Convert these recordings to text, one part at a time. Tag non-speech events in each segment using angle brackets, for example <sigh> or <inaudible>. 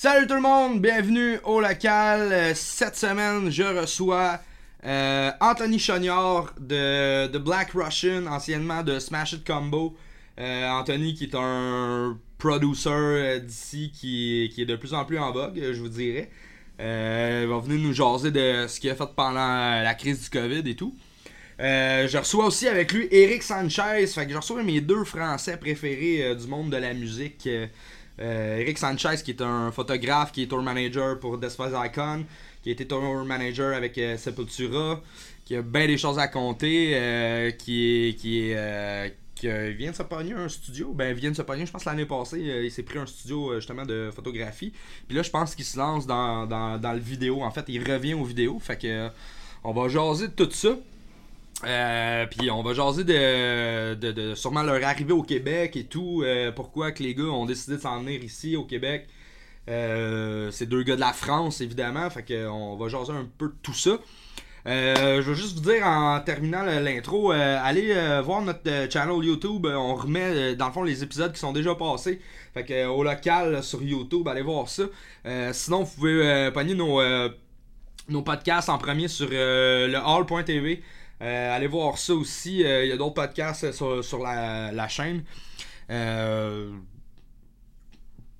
Salut tout le monde, bienvenue au local. Euh, Cette semaine, je reçois euh, Anthony Chognard de, Black Russian, anciennement de Smash It Combo. Euh, Anthony qui est un producer d'ici qui, est de plus en plus en vogue, je vous dirais. Il va venir nous jaser de ce qu'il a fait pendant la crise du COVID et tout. Je reçois aussi avec lui Eric Sanchez. Fait que je reçois mes deux Français préférés du monde de la musique. Eric Sanchez, qui est un photographe, qui est tour manager pour Despise Icon, qui a été tour manager avec euh, Sepultura, qui a bien des choses à compter, euh, qui. Qui euh, euh, vient de se pogner un studio, ben vient de se pogner, je pense l'année passée, euh, il s'est pris un studio euh, justement de photographie. Puis là, je pense qu'il se lance dans, dans, le vidéo. En fait, il revient aux vidéos. Fait que euh, on va jaser de tout ça. Euh, puis on va jaser de, de, sûrement leur arrivée au Québec et tout. euh, pourquoi que les gars ont décidé de s'en venir ici au Québec. Euh, c'est deux gars de la France évidemment. Fait que on va jaser un peu de tout ça. Euh, je veux juste vous dire en terminant l'intro, allez voir notre channel YouTube. On remet dans le fond les épisodes qui sont déjà passés. Fait que au local sur YouTube, allez voir ça. Sinon, vous pouvez pogner nos, nos podcasts en premier sur le hall.tv. Euh, allez voir ça aussi. Euh, Il y a d'autres podcasts euh, sur, sur la, la chaîne. Euh,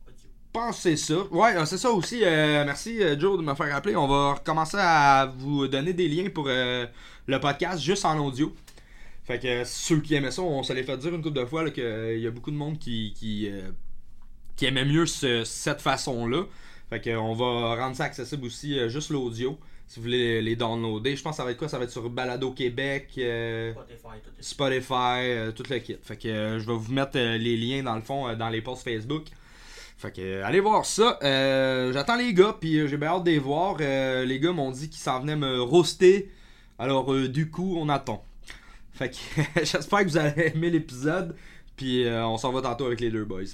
je pense que c'est ça. Ouais, c'est ça aussi. Merci Joe de me faire rappeler. On va recommencer à vous donner des liens pour le podcast juste en audio. Fait que ceux qui aimaient ça, on se les fait dire une couple de fois qu'il y a beaucoup de monde qui, qui, qui aimait mieux ce- cette façon-là. Fait que, euh, on va rendre ça accessible aussi, juste l'audio. Si vous voulez les, downloader. Je pense que ça va être quoi? Ça va être sur Balado Québec, euh, Spotify, tout Spotify, euh, tout le kit. Fait que euh, je vais vous mettre euh, les liens dans le fond euh, dans les posts Facebook. Fait que euh, allez voir ça. Euh, J'attends les gars, puis euh, j'ai bien hâte de les voir. Euh, les gars m'ont dit qu'ils s'en venaient me roaster. Alors euh, du coup, on attend. Fait que <laughs> j'espère que vous allez <laughs> aimer l'épisode. Puis euh, on s'en va tantôt avec les deux boys.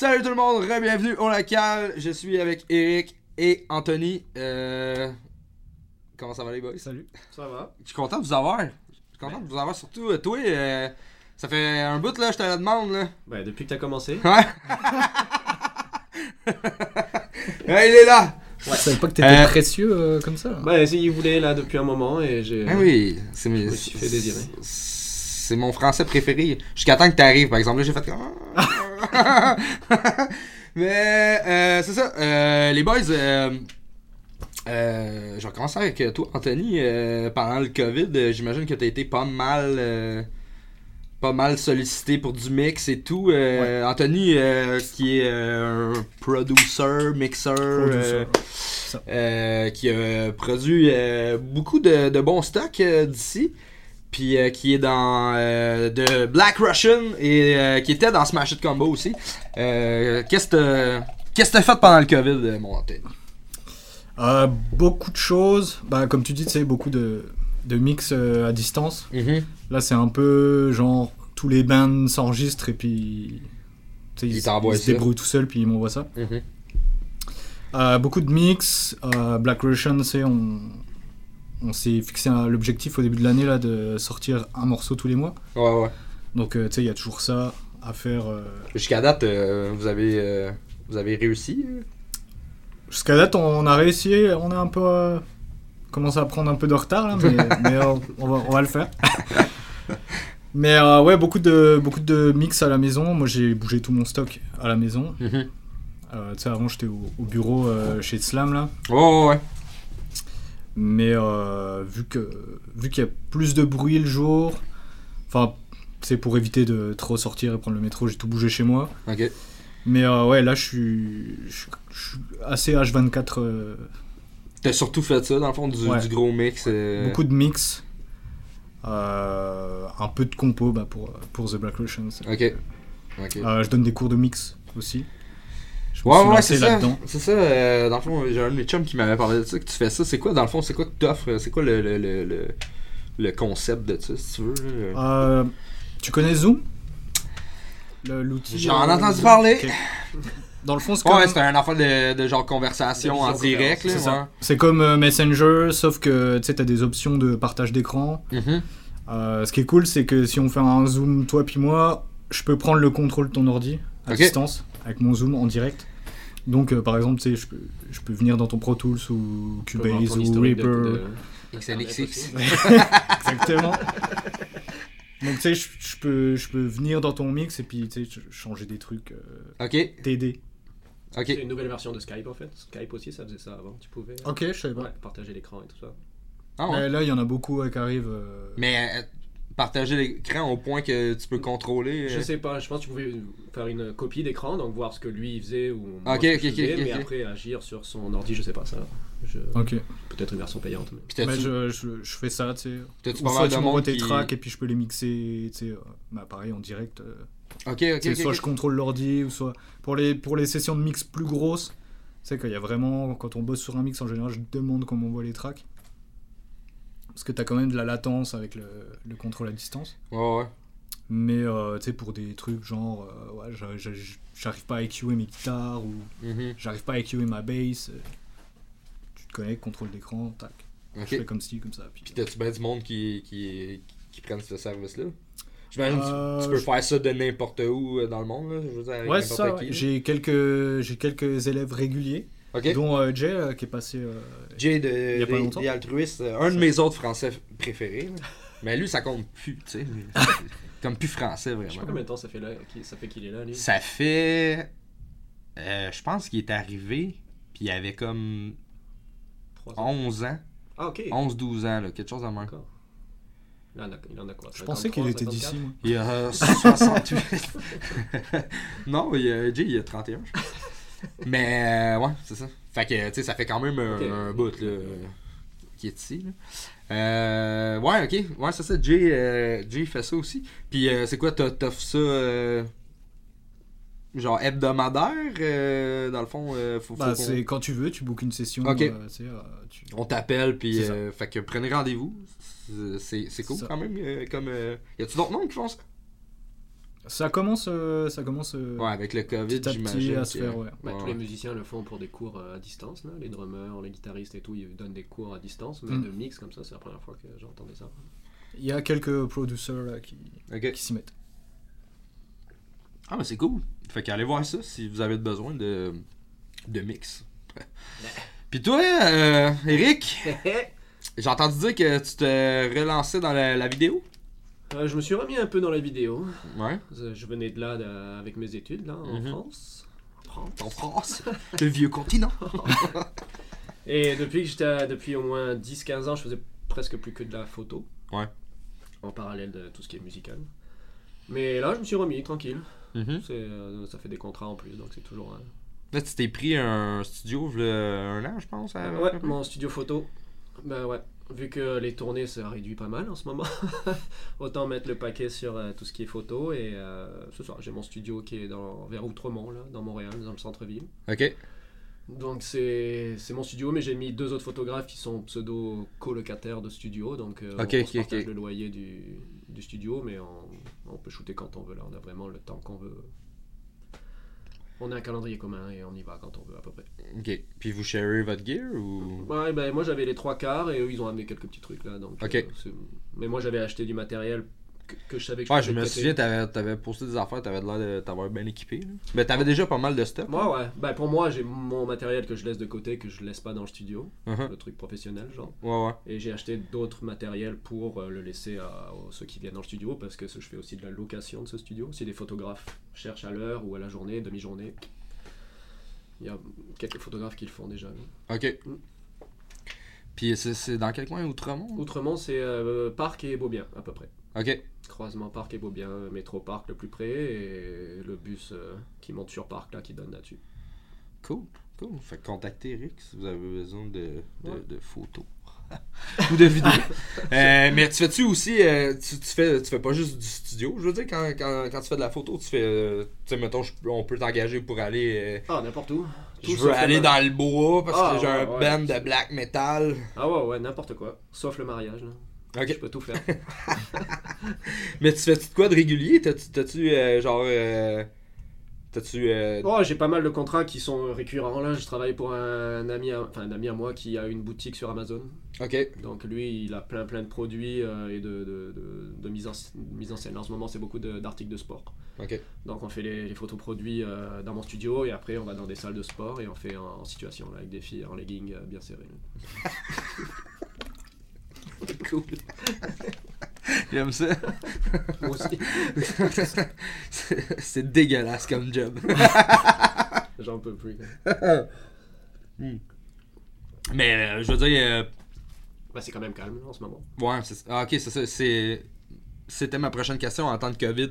Salut tout le monde, bienvenue au local. Je suis avec Eric et Anthony. Euh... Comment ça va les boys? Salut. Ça va? Je suis content de vous avoir. Je suis content de vous avoir. Surtout euh, toi, euh, ça fait un bout là, je te la demande là. Ben, depuis que t'as commencé. Ouais. <laughs> Ouais, il est là. Je savais pas que t'étais Euh, précieux euh, comme ça. Ben, si, il voulait là depuis un moment et j'ai. Ah oui, c'est mes- Je me suis fait désirer. C'est mon français préféré. Jusqu'à temps que t'arrives, par exemple. Là, j'ai fait comme. <laughs> <laughs> Mais euh, c'est ça. euh, les boys, euh, je vais commencer avec toi, Anthony. Pendant le COVID, j'imagine que t'as été pas mal. pas mal sollicité pour du mix et tout. Anthony, qui est un producer, mixeur, qui a produit beaucoup de, de bons stocks d'ici. Puis euh, qui est dans euh, de Black Russian et euh, qui était dans Smash It Combo aussi. Qu'est-ce que t'as- qu'est-ce que t'as fait pendant le COVID, mon Anthony? Beaucoup de choses. Bah, comme tu dis, tu sais, beaucoup de, de mix à distance. Là, c'est un peu genre tous les bands s'enregistrent et puis. Ils Ils, t'envoient ils se débrouillent tout seuls puis ils m'envoient ça. Euh, beaucoup de mix. Black Russian, tu sais, on, on s'est fixé l'objectif au début de l'année là de sortir un morceau tous les mois. Ouais, ouais. Donc, euh, tu sais, il y a toujours ça à faire. euh, Jusqu'à date, euh, vous avez vous avez réussi. Jusqu'à date, on a réussi, on a un peu commencé à prendre un peu de retard là, mais, <laughs> mais, on, va, on va le faire. mais euh, ouais, beaucoup de beaucoup de mix à la maison. Moi, j'ai bougé tout mon stock à la maison. Euh, tu sais, avant, j'étais au, au bureau euh, chez Slam là, ouais, ouais. Mais euh, vu que vu qu'il y a plus de bruit le jour, enfin, c'est pour éviter de trop sortir et prendre le métro, j'ai tout bougé chez moi. Ok. Mais euh, ouais, là, je suis je suis- je suis assez H24. euh, T'as surtout fait ça, dans le fond, du, Ouais. du gros mix. Beaucoup de mix. Un peu de compo bah, pour, pour The Black Russians. Ok. Ok. Euh, je donne des cours de mix aussi. Ouais, ouais, c'est ça. C'est ça. euh, dans le fond, j'ai un de mes chums qui m'avait parlé de ça, que tu fais ça. C'est quoi, dans le fond, c'est quoi que t'offres C'est quoi le, le, le, le, le concept de ça, si tu veux? Euh, tu connais Zoom? Le- L'outil. J'en ai euh, entendu Zoom parler. Dans le fond, c'est Ouais, comme, c'était un affaire de, de genre conversation De en direct. là, c'est ouais. ça. C'est comme euh, Messenger, sauf que tu sais, as des options de partage d'écran. Mhm. Euh, ce qui est cool, c'est que si on fait un zoom, toi puis moi, je peux prendre le contrôle de ton ordi à distance avec mon zoom en direct. Donc, euh, par exemple, tu sais, je peux, je peux venir dans ton Pro Tools ou Cubase ou de- Reaper. de- XNXX. <laughs> <laughs> Exactement. Donc, tu sais, je, peux, je peux venir dans ton mix et puis, tu sais, ch- changer des trucs, euh, Ok, t'aider. ok. C'est une nouvelle version de Skype en fait. Skype aussi, ça faisait ça avant. Tu pouvais euh, Ok, je savais pas. ouais, partager l'écran et tout ça. Ah ouais. Là, il y en a beaucoup qui arrivent. euh, Mais euh, partager l'écran au point que tu peux contrôler. Je euh, sais pas, je pense que tu pouvais faire une copie d'écran, donc voir ce que lui faisait ou moi, Ok, ce que ok, je ok, faisais, ok, mais après agir sur son ordi, je sais pas ça. Je... Ok. Peut-être une version payante. mais- Mais je, je, je fais ça, tu sais. Ou soit tu m'envoies tes qui... tracks et puis je peux les mixer, tu sais, euh, bah, pareil en direct. euh. Ok, ok, soit je contrôle l'ordi, ou soit pour les, pour les sessions de mix plus grosses, tu sais qu'il y a vraiment, quand on bosse sur un mix en général, je demande comment on voit les tracks. Parce que t'as quand même de la latence avec le, le contrôle à distance. Ouais, ouais. Mais euh, tu sais, pour des trucs genre, euh, ouais, j'arrive pas à EQer mes guitares, ou Mhm. j'arrive pas à EQer ma bass, euh, tu te connectes, contrôle d'écran, tac. Je Ok. fais comme ci, comme ça. Puis, Puis t'as-tu bien du monde qui, qui, qui prennent ce service-là? J'imagine que tu- Euh, tu peux je- faire ça de n'importe où dans le monde, là, je veux dire, Ouais, ça. ouais. J'ai quelques, j'ai quelques élèves réguliers, Ok. dont euh, Jay euh, qui est passé. euh, Jay de, Il y a pas des- longtemps. des altruistes, euh, un de mes autres français préférés. là. <laughs> Mais lui, ça compte plus, tu sais. <laughs> Comme plus français, Je sais pas vraiment. combien de temps ça fait, là, qu'il- ça fait qu'il est là, lui. Ça fait. euh, je pense qu'il est arrivé, puis il avait comme Trois ans. 11 ans. Ah, ok. 11-12 ans, là, quelque chose de même. D'accord. Il en a, il en a quoi Je pensais qu'il 53, était 54? d'ici. moi. Il a euh, <laughs> 68. non, il a, Jay, il a 31, je pense. Mais, euh, ouais, c'est ça. Fait que, tu sais, ça fait quand même un, bout, là, qui est ici, là. Euh, ouais, ok. Ouais, c'est ça. Jay, euh, Jay fait ça aussi. Puis, euh, c'est quoi, t'off- t'offres ça, euh, genre hebdomadaire, euh, dans le fond, euh, faut, faut Bah, quand tu veux, tu bookes une session. Euh, tu euh, On t'appelle, puis euh, fait que prenez rendez-vous. C'est- cool quand même. euh, comme, euh, y a-tu d'autres monde qui font ça? Ça commence, euh, ça commence euh, Ouais, avec le COVID, petit à petit j'imagine. à se que- faire. Ouais. Bah, Ouais, tous les musiciens le font pour des cours euh, à distance, là. les drummers, les guitaristes et tout, ils donnent des cours à distance, mais Mm. de mix comme ça, c'est la première fois que j'entendais ça. Il y a quelques producers là, qui, qui s'y mettent. Ah, mais c'est cool. Fait qu'allez voir ça si vous avez besoin de, de mix. <laughs> Puis toi, euh, Eric, <laughs> j'ai entendu dire que tu te relançais dans la, la vidéo. Euh, je me suis remis un peu dans la vidéo. Ouais. Euh, Je venais de là de- avec mes études là, en Mhm. France. En France. En France. <laughs> le vieux continent. <laughs> Et depuis que j'étais depuis au moins 10-15 ans, je faisais presque plus que de la photo. Ouais. En parallèle de tout ce qui est musical. Mais là, je me suis remis tranquille. Euh, ça fait des contrats en plus, donc c'est toujours. Là, tu t'es pris un studio un an, je pense. à- Ouais, mon studio photo. Ben ouais. Vu que les tournées ça réduit pas mal en ce moment, <laughs> autant mettre le paquet sur euh, tout ce qui est photo. Et euh, ce soir, j'ai mon studio qui est dans, vers Outremont, là, dans Montréal, dans le centre-ville. Ok. Donc c'est mon studio, mais j'ai mis deux autres photographes qui sont pseudo colocataires de studio. Donc euh, Ok, on, ok, se partage le loyer du, du studio, mais on, on peut shooter quand on veut. Là, on a vraiment le temps qu'on veut. On a un calendrier commun et on y va quand on veut à peu près. Ok. Puis vous sharez votre gear ou? Ouais, ben moi j'avais les trois quarts et eux ils ont amené quelques petits trucs là. Donc, Ok. euh, c'est- mais moi j'avais acheté du matériel que, que je savais que Ouais, je me souviens, t'avais, t'avais posté des affaires, t'avais l'air de t'avoir bien équipé. Là. Mais t'avais déjà pas mal de stock. Moi ouais, ben pour moi j'ai mon matériel que je laisse de côté, que je laisse pas dans le studio, Mhm. le truc professionnel genre. Ouais, ouais. Et j'ai acheté d'autres matériels pour euh, le laisser à, ceux qui viennent dans le studio parce que je fais aussi de la location de ce studio. Si des photographes cherchent à l'heure ou à la journée, demi-journée, il y a quelques photographes qui le font déjà. Ok. Mm. Puis c'est, c'est dans quel coin? Outremont? Outremont c'est euh, Parc et Beaubien à peu près. Ok. Croisement Parc et Beaubien, métro Parc le plus près et le bus euh, qui monte sur Parc là qui donne là-dessus. Cool. Cool. Fait que contactez Eric si vous avez besoin de, de, Ouais. de photos. <laughs> Ou de vidéos. <laughs> Euh, mais tu fais-tu aussi. euh, tu, tu fais, tu fais pas juste du studio? Je veux dire, quand, quand, quand tu fais de la photo, tu fais. euh, tu sais, mettons, je- on peut t'engager pour aller. euh, Ah n'importe où. je Tout veux sauf aller le- dans le bois parce Ah, que j'ai un ouais. band de black metal. Ah ouais ouais n'importe quoi. Sauf le mariage là. Ok. Je peux tout faire. <laughs> Mais tu fais-tu de quoi de régulier? T'as-tu, euh, genre. euh, T'as-tu. euh, Oh, j'ai pas mal de contrats qui sont récurrents là. Je travaille pour un ami, à, enfin, un ami à moi qui a une boutique sur Amazon. Ok. Donc lui, il a plein plein de produits euh, et de, de, de, de mise, en, mise en scène. En ce moment, c'est beaucoup de- d'articles de, sport. Ok. Donc on fait les, les photos produits euh, dans mon studio et après on va dans des salles de sport et on fait en, en situation là, avec des filles en legging euh, bien serrés. <laughs> Cool. <laughs> J'aime ça. Moi aussi, <laughs> C'est- dégueulasse comme job. <laughs> j'en peux plus. Mais euh, je veux dire. euh, Bah, c'est quand même calme en ce moment. ouais, c'est ah, ok, c'est ça. c'est- C'était ma prochaine question en temps de COVID.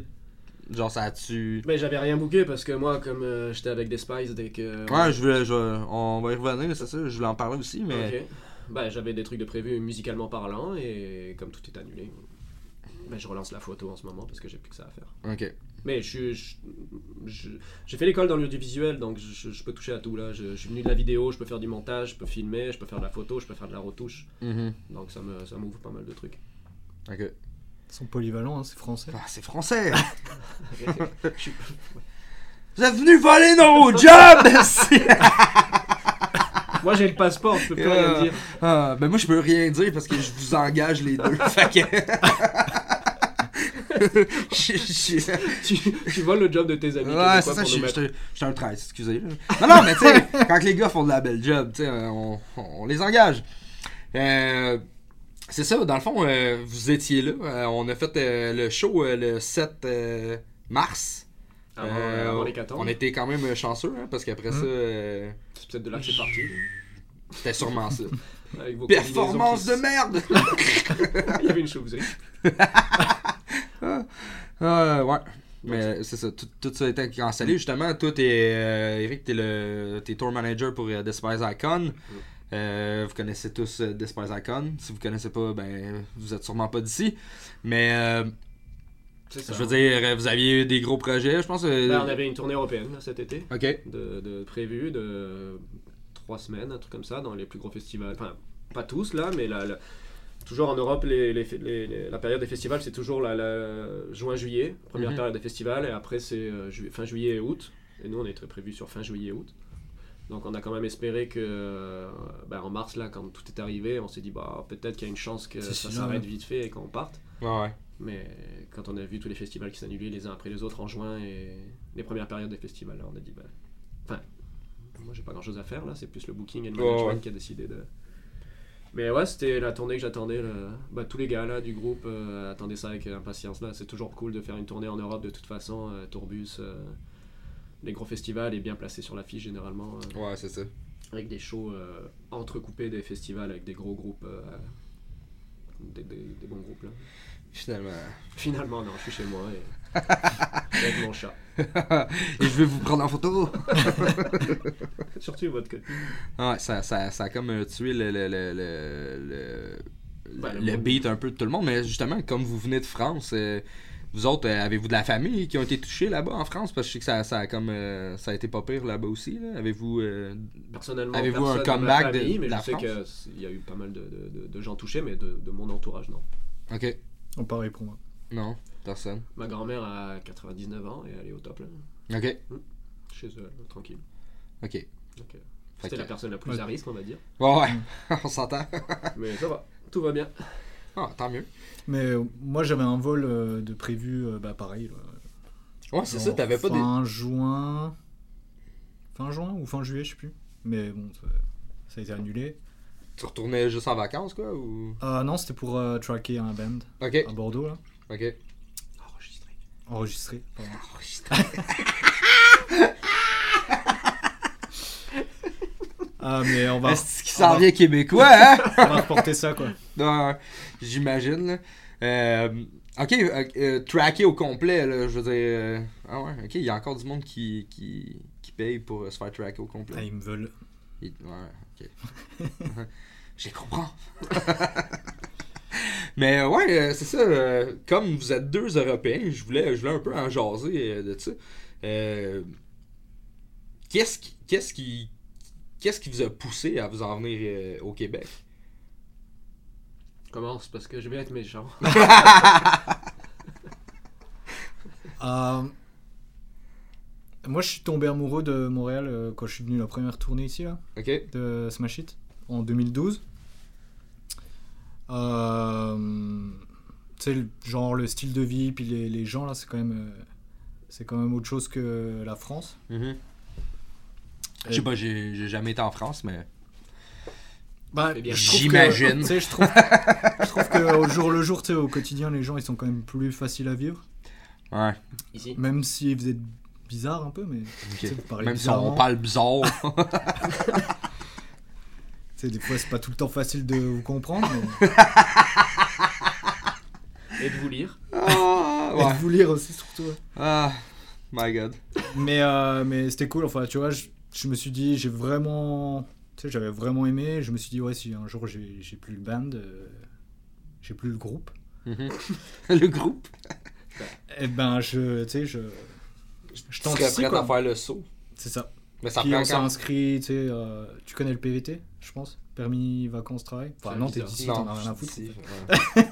Genre, ça a-tu. Mais j'avais rien booké parce que moi, comme euh, j'étais avec des Spies dès que. Ouais, je voulais. je- on va y revenir, c'est ça. Je voulais en parler aussi, mais. Ok. Bah, j'avais des trucs de prévu musicalement parlant et comme tout est annulé, bah, je relance la photo en ce moment parce que j'ai plus que ça à faire. Ok. Mais je suis. je- je- J'ai fait l'école dans l'audiovisuel donc je, je- je peux toucher à tout là. Je, je suis venu de la vidéo, je peux faire du montage, je peux filmer, je peux faire de la photo, je peux faire de la retouche. Mhm. Donc ça me ça m'ouvre pas mal de trucs. Ok. Ils sont polyvalents, hein, c'est français. Ah, c'est français! <laughs> Suis- Vous êtes venus voler nos <laughs> jobs! Moi j'ai le passeport, je peux plus Euh, rien dire. Ah, ben moi je peux rien dire parce que je vous engage les deux. <laughs> fait que. <laughs> Je- je- tu, tu voles le job de tes amis. Ouais, c'est ça, je je suis un 13, excusez. là. Non, non, mais tu sais, <laughs> quand les gars font de la belle job, tu sais, euh, on, on les engage. Euh, c'est ça, dans le fond, euh, vous étiez là. Euh, on a fait euh, le show euh, le 7 euh, mars. Avant, Euh, avant on était quand même chanceux, hein, parce qu'après ça, euh, C'est peut-être de là que c'est parti. c'était sûrement ça. <laughs> Avec vos Performance de merde! <laughs> Il y avait une chauve-souris. <laughs> Euh, ouais. Mais c'est ça, tout, tout ça a été cancellé. Justement, toi, t'es, euh, Eric, t'es le t'es tour manager pour euh, Despise Icon. Euh, vous connaissez tous euh, Despise Icon. Si vous connaissez pas, ben, vous êtes sûrement pas d'ici. Mais, euh, ça. je veux dire, euh, vous aviez eu des gros projets, je pense. euh, Là, on avait une tournée européenne là, cet été. Ok. de, de prévu de trois semaines, un truc comme ça, dans les plus gros festivals. Enfin, pas tous là, mais la, la- toujours en Europe, les, les- les- les- la période des festivals, c'est toujours la, la juin-juillet, première Mhm. période des festivals, et après c'est euh, ju- fin juillet et août. Et nous, on est très prévu sur fin juillet et août. Donc on a quand même espéré que ben, en mars là, quand tout est arrivé, on s'est dit bah peut-être qu'il y a une chance que ça s'arrête vite fait et qu'on parte. Ouais. Mais quand on a vu tous les festivals qui s'annulaient les uns après les autres en juin et les premières périodes des festivals, là, on a dit, bah, enfin, moi j'ai pas grand chose à faire là, c'est plus le booking et le management ouais. qui a décidé de. Mais ouais, c'était la tournée que j'attendais. le- Bah, tous les gars là du groupe euh, attendaient ça avec impatience là. C'est toujours cool de faire une tournée en Europe de toute façon. euh, Tourbus, euh, les gros festivals est bien placé sur l'affiche généralement. euh, Ouais, c'est ça. avec des shows entrecoupés des festivals avec des gros groupes. des, des- des bons groupes là. Finalement. Finalement, non, je suis chez moi et <laughs> avec mon chat. <laughs> Et je vais vous prendre en photo. <laughs> Surtout votre copine. Ouais, ça, ça, ça a comme euh, tué le, le, le, le, le- Ben, le le monde. beat un peu de tout le monde. Mais justement, comme vous venez de France, euh, vous autres, euh, avez-vous de la famille qui ont été touchés là-bas en France? Parce que je sais que ça, ça, a, comme, euh, ça a été pas pire là-bas aussi. là. Avez-vous. euh, Personnellement, Avez-vous un ma comeback de- famille, de mais la je sais France? qu'il y a eu pas mal de, de- de- de gens touchés, mais de, de mon entourage, non. Ok. Oh, pareil pour moi. Non, personne. Ma grand-mère a 99 ans et elle est au top, là, Ok. chez eux, tranquille. Ok. Euh, Fait C'était que- la personne la plus Ouais. à risque, on va dire. Ouais, ouais. <laughs> On s'entend. <laughs> Mais ça va, tout va bien. Ah, tant mieux. Mais euh, moi j'avais un vol euh, de prévu, euh, bah pareil. là, Ouais, c'est ça, t'avais pas des. Fin juin. Fin juin ou fin juillet, je sais plus. Mais bon, ça, ça a été annulé. Tu retournais juste en vacances, quoi ou... Ah non, c'était pour euh, tracker un band Ok. à Bordeaux, là. Ok. Enregistré. Enregistré. pardon. Ah, <laughs> mais on va, Est-ce qu'il s'en vient québécois, hein? <laughs> on va reporter ça, quoi. Ouais, J'imagine. là. Euh, ok, euh, euh, tracker au complet, là, je veux dire. euh, ah ouais, ok, il y a encore du monde qui, qui, qui paye pour euh, se faire tracker au Ah, complet. ils me veulent. Il- Ouais, ok. <laughs> Je les comprends. <laughs> Mais euh, ouais, euh, c'est ça. euh, comme vous êtes deux Européens, je voulais, je voulais un peu en jaser de ça. Euh, qu'est-ce qui, qu'est-ce qui, qu'est-ce qui vous a poussé à vous en venir euh, au Québec? Commence parce que je vais être méchant. <laughs> Moi, je suis tombé amoureux de Montréal euh, quand je suis venu la première tournée ici, là, Ok. de Smash It, en 2012. Euh, tu sais, genre le style de vie, puis les, les gens, là, c'est quand même... euh, c'est quand même autre chose que la France. Mhm. Je sais pas, j'ai j'ai jamais été en France, mais. Bah, J'imagine. Tu sais, je trouve, je trouve qu'au jour le jour, tu sais, au quotidien, les gens, ils sont quand même plus faciles à vivre. Ouais. Ici. Même si vous êtes bizarre un peu, mais ok. tu sais, vous parlez Même si on parle bizarre. <laughs> Tu sais, des fois, c'est pas tout le temps facile de vous comprendre, mais <laughs> Et de vous lire. ah, et ouais. de vous lire aussi, surtout. ouais. Ah, my god. Mais, euh, mais c'était cool, enfin, tu vois, je, je me suis dit, j'ai vraiment. Tu sais, j'avais vraiment aimé. Je me suis dit, ouais, si un jour j'ai plus le band, euh, j'ai plus le groupe, Mhm. <laughs> Le groupe. et ben, je. Tu sais, je. Je ici, prêt quoi. à faire le saut. C'est ça. Mais ça Puis prend on s'est quand inscrit, tu sais, euh, tu connais le PVT, je pense? Permis vacances travail? Enfin, C'est non, un t'es visa. d'ici, t'en as rien à foutre. ici, <laughs> ouais.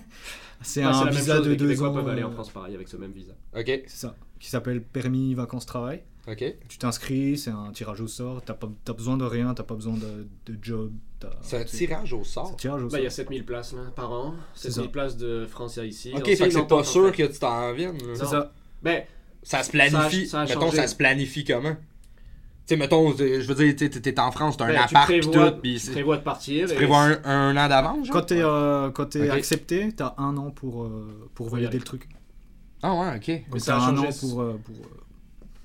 C'est Ouais, un visa chose, de deux ans. peuvent aller en euh, France pareil avec ce même visa. Ok, C'est ça. Qui s'appelle Permis vacances travail. ok. Tu t'inscris, c'est un tirage au sort. T'as pas, t'as besoin de rien, t'as pas besoin de, de job. C'est un tirage au c'est sort. un tirage au Bah, sort. il y a 7000 places là, par an. C'est 7000 ça. places de France à ici. Ok, fait que c'est pas sûr que tu t'en viennes. là. Non. C'est ça. Ben, Ça se planifie. Ça a- ça a mettons, changé. ça se planifie comment? Tu sais, mettons, je veux dire, t'es- t'es en France, t'as un ben, appart pis tout, pis tu prévois de partir. tu et- prévois un, un an d'avance, genre? Quand t'es euh, quand t'es accepté, t'as un an pour, euh, pour valider le truc. Ah ouais, ok. Donc ça t'as a un changé. an pour. euh, pour euh,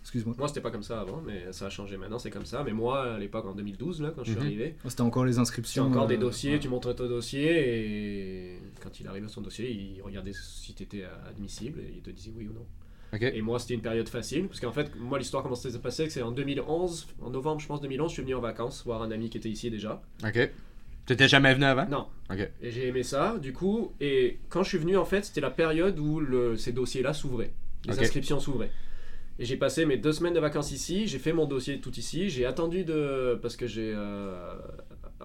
Excuse-moi. Moi, c'était pas comme ça avant, mais ça a changé maintenant, c'est comme ça. Mais moi, à l'époque, en 2012, là, quand je suis Mhm. arrivé, C'était encore les inscriptions. encore des dossiers, ouais. tu montres ton dossier et quand il arrivait à son dossier, il regardait si tu étais admissible et il te disait oui ou non. Et moi, c'était une période facile parce qu'en fait, moi, l'histoire, comment ça s'est passé, c'est en 2011, en novembre, je pense, 2011, je suis venu en vacances voir un ami qui était ici déjà. Ok. T'étais jamais venu avant? Non. Ok. Et j'ai aimé ça, du coup, et quand je suis venu, en fait, c'était la période où le, ces dossiers-là s'ouvraient. Les inscriptions s'ouvraient. Et j'ai passé mes deux semaines de vacances ici, j'ai fait mon dossier tout ici, j'ai attendu de... parce que j'ai... euh,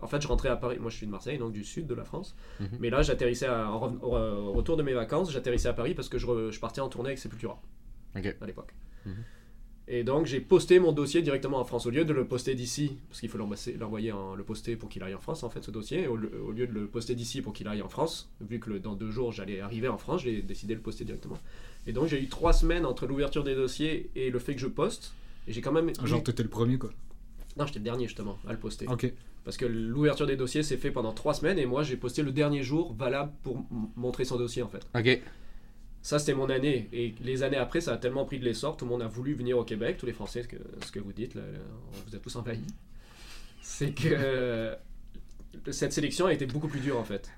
En fait, je rentrais à Paris, moi je suis de Marseille, donc du sud de la France. Mhm. Mais là, j'atterrissais à- en reven- au, au retour de mes vacances, j'atterrissais à Paris parce que je, re- je partais en tournée avec Sepultura. Ok. À l'époque. Mhm. Et donc, j'ai posté mon dossier directement en France. Au lieu de le poster d'ici, parce qu'il faut l'envoyer, en- le poster pour qu'il aille en France, en fait, ce dossier. Au, lieu- au lieu de le poster d'ici pour qu'il aille en France, vu que le- dans deux jours, j'allais arriver en France, j'ai décidé de le poster directement. Et donc, j'ai eu trois semaines entre l'ouverture des dossiers et le fait que je poste. Et j'ai quand même. eu- Genre, t'étais le premier, quoi. Non, j'étais le dernier, justement, à le poster. Ok. Parce que l'ouverture des dossiers s'est fait pendant trois semaines et moi, j'ai posté le dernier jour valable pour montrer son dossier, en fait. Ok. Ça, c'était mon année. Et les années après, ça a tellement pris de l'essor. Tout le monde a voulu venir au Québec. Tous les Français, ce que, ce que vous dites, là, là, on vous a tous envahis. C'est que euh, cette sélection a été beaucoup plus dure, en fait.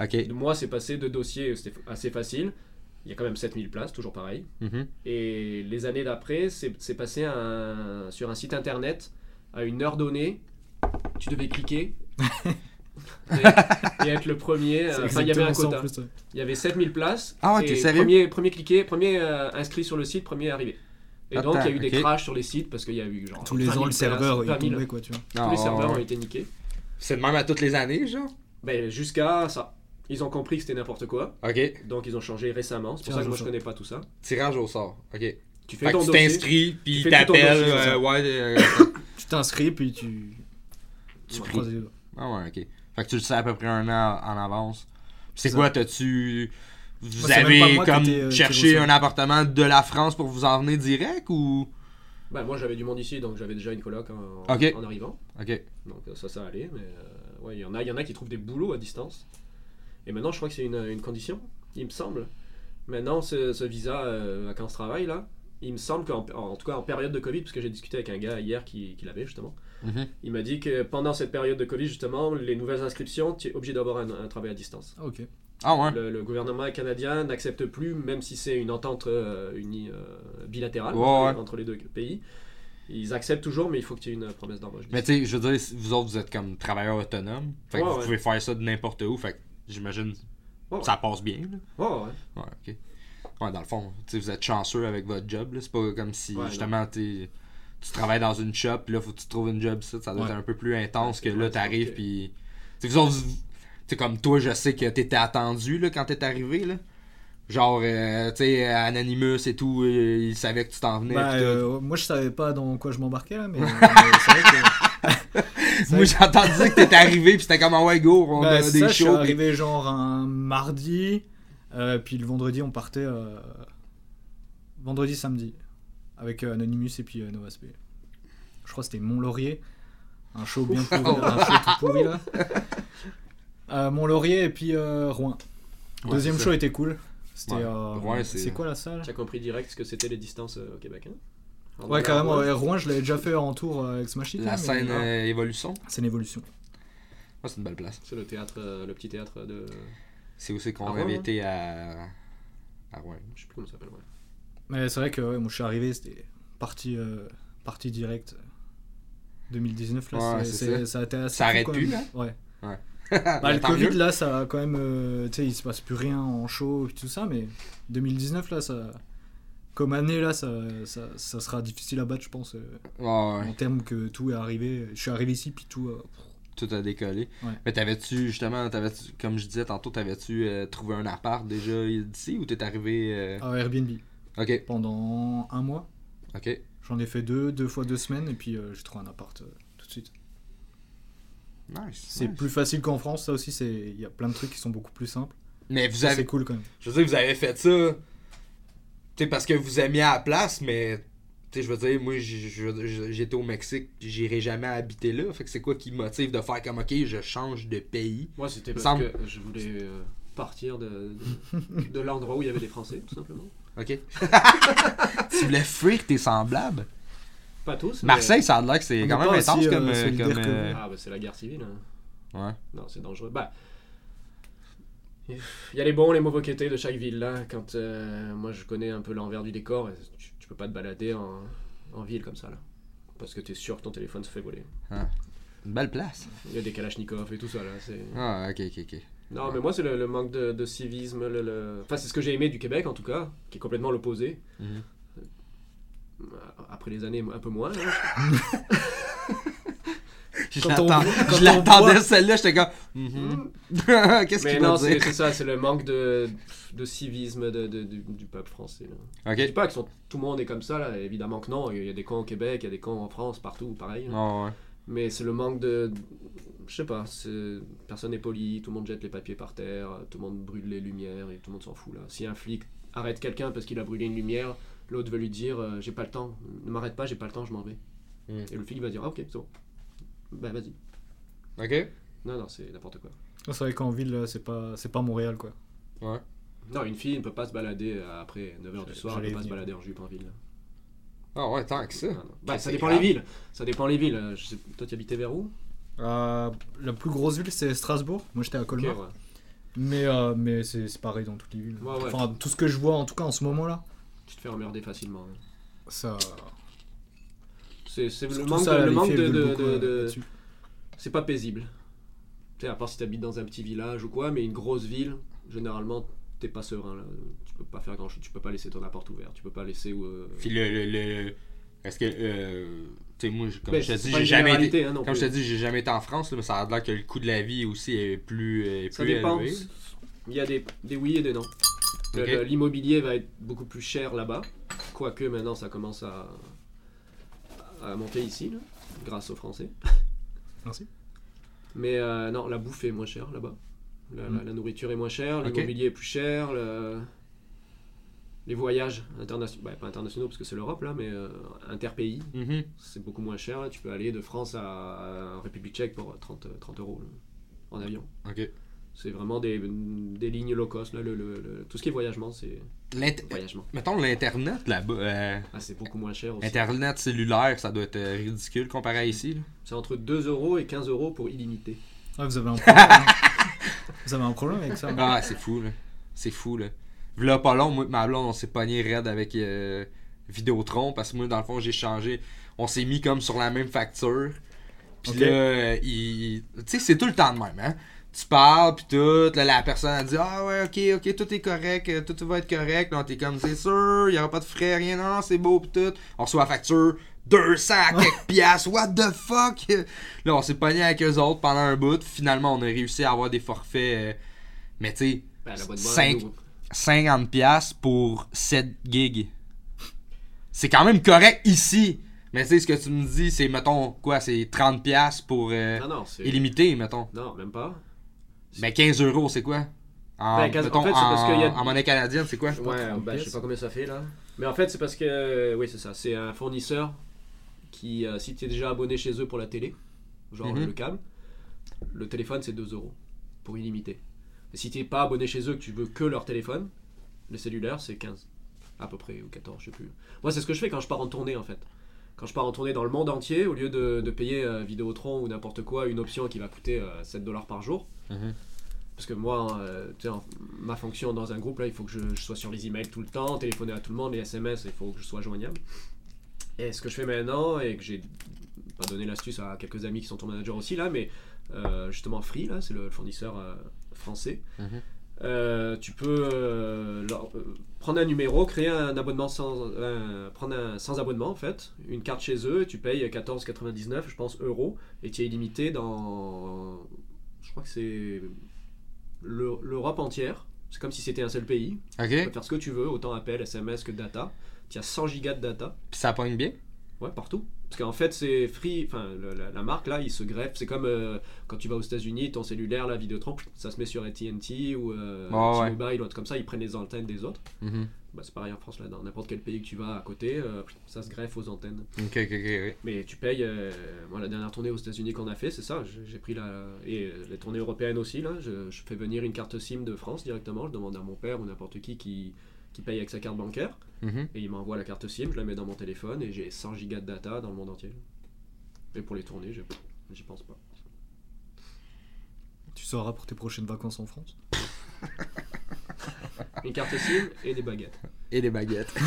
Ok. Moi, c'est passé de dossiers, c'était assez facile. Il y a quand même 7000 places, toujours pareil. Mhm. Et les années d'après, c'est passé un- sur un site internet à une heure donnée. Tu devais cliquer. <laughs> et, et être le premier. Euh, Enfin, il y avait un quota. plus, ouais. Il y avait 7000 places. Ah ouais, et sérieux? Premier, premier cliqué, premier euh, inscrit sur le site, premier arrivé. Et donc, il y a eu des crashs sur les sites parce qu'il y a eu genre. Tous les 20 000 ans, le serveur places, il 20 000. tombait, quoi, tu vois. Tous Ah, les serveurs ont été niqués. C'est de même à toutes les années, genre Ben, jusqu'à ça. Ils ont compris que c'était n'importe quoi. Ok. Donc, ils ont changé récemment. C'est pour ça que moi, je sort. connais pas tout ça. Tirage au sort. Ok. Tu fais Fait que ton tu t'inscris, puis Tu ils t'appellent. euh, ouais. Tu t'inscris, puis tu. Tu pries. Ah ouais, ok. Fait que tu le sais à peu près un an en avance. C'est quoi, t'as-tu. Vous Moi, avez comme euh, cherché un appartement de la France pour vous en venir direct ou? Ben, moi, j'avais du monde ici, donc j'avais déjà une coloc en, arrivant. Ok. Donc euh, ça, ça allait. Mais euh, ouais, il y en a, il y en a qui trouvent des boulots à distance. Et maintenant, je crois que c'est une, une condition, il me semble. Maintenant, ce, ce visa euh, vacances-travail, là, il me semble qu'en en tout cas en période de Covid, parce que j'ai discuté avec un gars hier qui, qui l'avait justement, Mhm. il m'a dit que pendant cette période de Covid, justement, les nouvelles inscriptions, tu es obligé d'avoir un, un travail à distance. Ah, ok. Ah ouais. Le, le gouvernement canadien n'accepte plus, même si c'est une entente euh, unie euh, bilatérale entre, ouais. entre les deux pays, ils acceptent toujours, mais il faut que tu aies une promesse d'embauche. Mais tu sais, je veux dire, vous autres, vous êtes comme travailleurs autonomes. Fait que vous ouais. pouvez faire ça de n'importe où. Fait que j'imagine Ouais, ça passe bien. Là. Ouais, ouais. Ouais, ok. Ouais, dans le fond, tu sais, vous êtes chanceux avec votre job. C'est pas comme si Ouais, justement t'es- tu travailles dans une shop, puis là, faut que tu trouves une job. Ça, ça doit Ouais. être un peu plus intense que là, t'arrives, puis. Tu sais, comme toi, je sais que t'étais attendu là, quand t'es arrivé. Là. Genre, euh, tu sais, Anonymous et tout, euh, ils savaient que tu t'en venais. Tout. euh, moi, je savais pas dans quoi je m'embarquais là, mais, <laughs> mais c'est vrai que. <laughs> Moi, j'ai entendu que t'étais arrivé, puis c'était comme, ah ouais, go, on Bah, a des ça, je suis shows. arrivé genre un mardi, puis le vendredi on partait. euh, vendredi, samedi, avec euh, Anonymous et puis euh, Nova Sp. Je crois que c'était Mont-Laurier, un show bien pourri, un show tout pourri là. <laughs> Euh, Mont-Laurier et puis euh, Rouen. Ouais, Deuxième c'est show était cool. C'était. Ouais, euh, Rouen, c'est- c'est quoi la salle? Tu as compris direct ce que c'était les distances euh, au Québec, hein? En Ouais, carrément. ouais. Rouen, je l'avais déjà fait en tour euh, avec Smash Hit, La mais- scène euh, Évolution. C'est une évolution. Ouais, c'est une belle place. C'est le théâtre, euh, le petit théâtre de. C'est aussi qu'on À avait Rouen, hein? été à. à Rouen. Je sais plus comment ça s'appelle, ouais. Mais c'est vrai que ouais, moi je suis arrivé, c'était partie, euh, partie directe. 2019 là, Ouais, ça. ça a été assez Ça arrête plus, là Ouais. Ouais. <laughs> Bah, le Covid mieux. là, ça a quand même, euh, tu sais, il se passe plus rien en show et tout ça, mais 2019 là, ça, comme année là, ça, ça, ça sera difficile à battre, je pense, euh, en termes que tout est arrivé. Je suis arrivé ici puis tout. euh, Tout a décollé. Mais t'avais-tu, justement, t'avais comme je disais tantôt, t'avais-tu euh, trouvé un appart déjà d'ici ou t'es arrivé. euh, à Airbnb Ok, pendant un mois. ok. J'en ai fait deux, deux fois deux semaines et puis euh, j'ai trouvé un appart euh, tout de suite. Nice. C'est nice. plus facile qu'en France, ça aussi, c'est il y a plein de trucs qui sont beaucoup plus simples. Mais vous Ça, avez. C'est cool quand même. Je veux dire, vous avez fait ça. Tu sais, parce que vous aimiez à la place, mais. Tu sais, je veux dire, moi, j'étais au Mexique, j'irai jamais habiter là. Fait que c'est quoi qui me motive de faire comme, ok, je change de pays? Moi, c'était parce Semble- que je voulais euh, partir de, de, de l'endroit où il y avait des Français, tout simplement. Ok. <laughs> tu voulais fuir tes semblables? Pas tous. mais- Marseille, ça a l'air que c'est quand même intense aussi, euh, comme. euh, comme euh, Ah, bah c'est la guerre civile. hein. Ouais. Non, c'est dangereux. Bah, il y a les bons, les mauvais côtés de chaque ville là. Quand euh, moi je connais un peu l'envers du décor, et tu, tu peux pas te balader en, en ville comme ça là. Parce que tu es sûr que ton téléphone se fait voler. Une belle place. Il y a des kalachnikovs et tout ça là. c'est- Ah, ok, ok, ok. Non, mais moi c'est le, le manque de, de civisme. Le, le- Enfin, c'est ce que j'ai aimé du Québec en tout cas, qui est complètement l'opposé. Mhm. Après les années, un peu moins. hein. <laughs> Je Quand on- l'attends- quand je on l'attendais voit- celle-là, j'étais comme. mhm. <laughs> Qu'est-ce Mais qu'il non, va c'est dire? c'est <laughs> ça, c'est le manque de, de civisme de, de- du, du peuple français. là. Je dis Ok. pas que sont- tout le monde est comme ça, là. évidemment que non. Il y a des cons au Québec, il y a des cons en France, partout, pareil. là. Ouais. Mais c'est le manque de. Je sais pas, c'est- personne n'est poli, tout le monde jette les papiers par terre, tout le monde brûle les lumières et tout le monde s'en fout là. Si un flic arrête quelqu'un parce qu'il a brûlé une lumière, l'autre veut lui dire euh, J'ai pas le temps, ne m'arrête pas, j'ai pas le temps, je m'en vais. Mm. Et le flic va dire Ah, ok, c'est bon. Bah vas-y. Ok. Non, non, c'est n'importe quoi. C'est vrai qu'en ville, c'est pas, c'est pas Montréal quoi. Ouais. Non, une fille ne peut pas se balader euh, après 9h du soir, elle peut pas se balader en jupe en ville. Ah, ouais, tant que ça. Non, non. Bah, ça dépend grave. les villes. Ça dépend les villes. Euh, Je sais- Toi, tu habitais vers où? Euh, la plus grosse ville, c'est Strasbourg. Moi, j'étais à Colmar. ouais. Mais, euh, mais c'est c'est pareil dans toutes les villes. Ouais, ouais. Enfin, tout ce que je vois, en tout cas en ce moment-là, Tu te fais emmerder facilement. hein. ça. C'est le manque, ça, de, le manque. C'est pas paisible. Tu sais, à part si tu habites dans un petit village ou quoi, mais une grosse ville, généralement, t'es pas serein. Là. Tu peux pas faire grand chose. Tu peux pas laisser ton appart ouvert. Tu peux pas laisser. euh, Puis le. le, le- Est-ce que. euh, sais, moi, je- comme Ben, je te dis, j'ai jamais été. généralité, hein, non Comme je te plus. dis, j'ai jamais été en France, là, mais ça a l'air que le coût de la vie aussi est plus, est Ça plus dépend. élevé. Il y a des, des oui et des non. L'immobilier va être beaucoup plus cher là-bas. Quoique maintenant ça commence à, à monter ici, là, grâce aux Français. <laughs> Merci. Mais euh, non, la bouffe est moins chère là-bas. La, la- Mm. la nourriture est moins chère, l'immobilier est plus cher, le- les voyages internationaux, bah, pas internationaux parce que c'est l'Europe là, mais euh, interpays, Mhm. c'est beaucoup moins cher. là. Tu peux aller de France à, à République tchèque pour 30, 30 euros là, en avion. Ok. C'est vraiment des, des lignes low cost. Là, le, le- le- tout ce qui est voyagement, c'est voyagement. Mettons l'Internet là-bas. euh, Ah, c'est beaucoup moins cher aussi. Internet cellulaire, ça doit être euh, ridicule comparé à ici. là. C'est entre 2 euros et 15 euros pour illimité. Ouais, vous avez un problème. hein. <laughs> vous avez un problème avec ça. hein. Ah, c'est fou, là. C'est fou, là. V'là pas long, moi et ma blonde, on s'est pogné raide avec euh, Vidéotron parce que moi, dans le fond, j'ai changé. On s'est mis comme sur la même facture. Puis là, euh, il... tu sais, c'est tout le temps de même, hein. Tu parles, puis tout, là, la personne, elle dit Ah ouais, ok, ok, tout est correct, euh, tout va être correct. Là, t'es comme, c'est sûr, il y aura pas de frais, rien, non, c'est beau, puis tout. On reçoit la facture, 200 quelques <laughs> piastres, what the fuck? Là, on s'est pogné avec eux autres pendant un bout. Finalement, on a réussi à avoir des forfaits, euh, mais tu sais, Ben, l'abonnement Cinq- est lourd. 50$ pour 7 gigs. C'est quand même correct ici. Mais tu sais, ce que tu me dis, c'est, mettons, quoi, c'est 30$ pour euh, non, illimité, mettons. Non, même pas. Mais 15 euros, c'est quoi? En, Ben, 15 mettons, en fait, c'est parce en- qu'il y a- en monnaie canadienne, c'est quoi? Ouais, 30 bah, je sais pas combien ça fait là. Mais en fait, c'est parce que. Oui, c'est ça. C'est un fournisseur qui, euh, si tu es déjà abonné chez eux pour la télé, genre Mhm. le câble, le téléphone c'est 2 euros pour illimité. Et si tu pas abonné chez eux, que tu veux que leur téléphone, le cellulaire c'est 15. À peu près, ou 14, je sais plus. Moi, c'est ce que je fais quand je pars en tournée en fait. Quand je pars en tournée dans le monde entier, au lieu de, de payer euh, Vidéotron ou n'importe quoi, une option qui va coûter euh, 7 dollars par jour, Mhm. parce que moi, euh, en- ma fonction dans un groupe, là, il faut que je, je sois sur les emails tout le temps, téléphoner à tout le monde, les SMS, il faut que je sois joignable. Et ce que je fais maintenant, et que j'ai pas donné l'astuce à quelques amis qui sont ton manager aussi, là, mais euh, justement Free, là, c'est le fournisseur français. Mhm. Euh, tu peux euh, leur- euh, prendre un numéro, créer un abonnement sans, prendre un sans abonnement en fait, une carte chez eux, et tu payes 14,99 je pense euros et tu es illimité dans, je crois que c'est l'Eu- l'Europe entière. C'est comme si c'était un seul pays. Ok. Tu peux faire ce que tu veux, autant appel, SMS que data. Tu as 100 gigas de data. Puis ça pogne bien? Ouais, partout. Parce qu'en fait, c'est free. Enfin, la, la marque là, il se greffe. C'est comme euh, quand tu vas aux États-Unis, ton cellulaire, la Vidéotron, ça se met sur AT&T ou euh, Ouais, ouais. T-Mobile ou truc comme ça. Ils prennent les antennes des autres. Mhm. Bah, c'est pareil en France là, dans n'importe quel pays que tu vas à côté, euh, ça se greffe aux antennes. Ok, ok, ok. oui. Mais tu payes. euh, moi, la dernière tournée aux États-Unis qu'on a fait, c'est ça. J'ai pris la et les tournées européennes aussi là. Je, je fais venir une carte SIM de France directement. Je demande à mon père ou n'importe qui qui qui paye avec sa carte bancaire Mhm. et il m'envoie la carte SIM. Je la mets dans mon téléphone et j'ai 100 gigas de data dans le monde entier. Et pour les tournées, je- j'y pense pas. Tu sauras pour tes prochaines vacances en France <laughs> Une carte SIM et des baguettes. Et les baguettes. <laughs>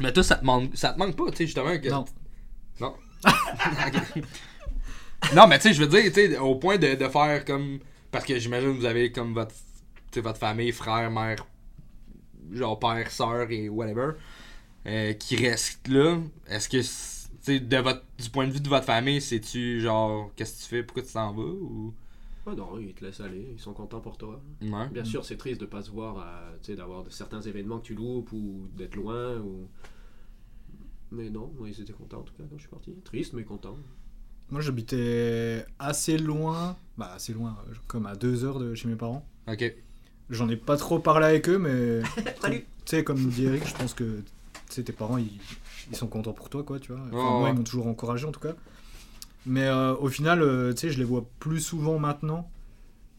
Mais toi, ça te manque, ça te manque pas, tu sais, justement. Que... Non. Non? <laughs> Non, mais tu sais, je veux dire, tu sais, au point de, de faire comme. Parce que j'imagine que vous avez comme votre, votre famille, frère, mère, genre père, soeur et whatever, euh, qui reste là. Est-ce que, tu de votre, du point de vue de votre famille, c'est-tu genre, qu'est-ce que tu fais, pourquoi tu t'en vas ou? Ah non, ils te laissent aller, ils sont contents pour toi. Ouais. Bien sûr, c'est triste de pas se voir, euh, tu sais, d'avoir certains événements que tu loupes ou d'être loin ou. Mais non, moi, ils étaient contents en tout cas quand je suis parti. Triste mais content. Moi j'habitais assez loin, bah assez loin, euh, comme à deux heures de chez mes parents. Ok. J'en ai pas trop parlé avec eux, mais. <laughs> Salut. Tu sais, comme dit Eric, je pense que tu sais, tes parents ils, ils sont contents pour toi, quoi, tu vois. Enfin, moi, ouais. ils m'ont toujours encouragé en tout cas. Mais euh, au final, euh, tu sais, je les vois plus souvent maintenant.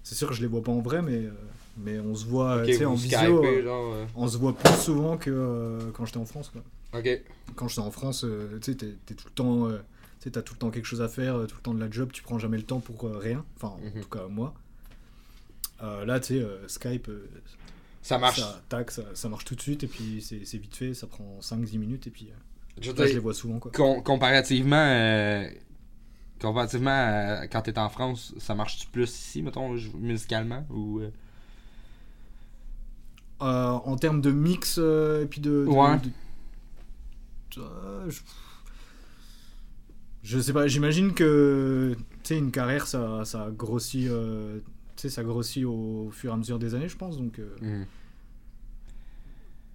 C'est sûr que je les vois pas en vrai, mais, euh, mais on se voit tu sais, en visio. Genre. on se voit plus souvent que euh, quand j'étais en France, quoi. Ok. Quand j'étais en France, euh, tu sais, t'es tout le temps. euh, tu sais, t'as tout le temps quelque chose à faire, tout le temps de la job, tu prends jamais le temps pour euh, rien. Enfin, Mhm. en tout cas, moi. Euh, là, tu sais, euh, Skype, euh, Ça marche. ça, tac, ça, ça marche tout de suite, et puis c'est vite fait, ça prend 5-10 minutes, et puis Je là, les vois souvent, quoi. com- comparativement, euh, comparativement à quand t'es en France, ça marche-tu plus ici, mettons, musicalement ou euh, Euh, en termes de mix, et puis de. de- Ouais. de- je... je sais pas, j'imagine que, tu sais, une carrière, ça, ça grossit. Tu sais, ça grossit au fur et à mesure des années, je pense, donc. euh, Mhm.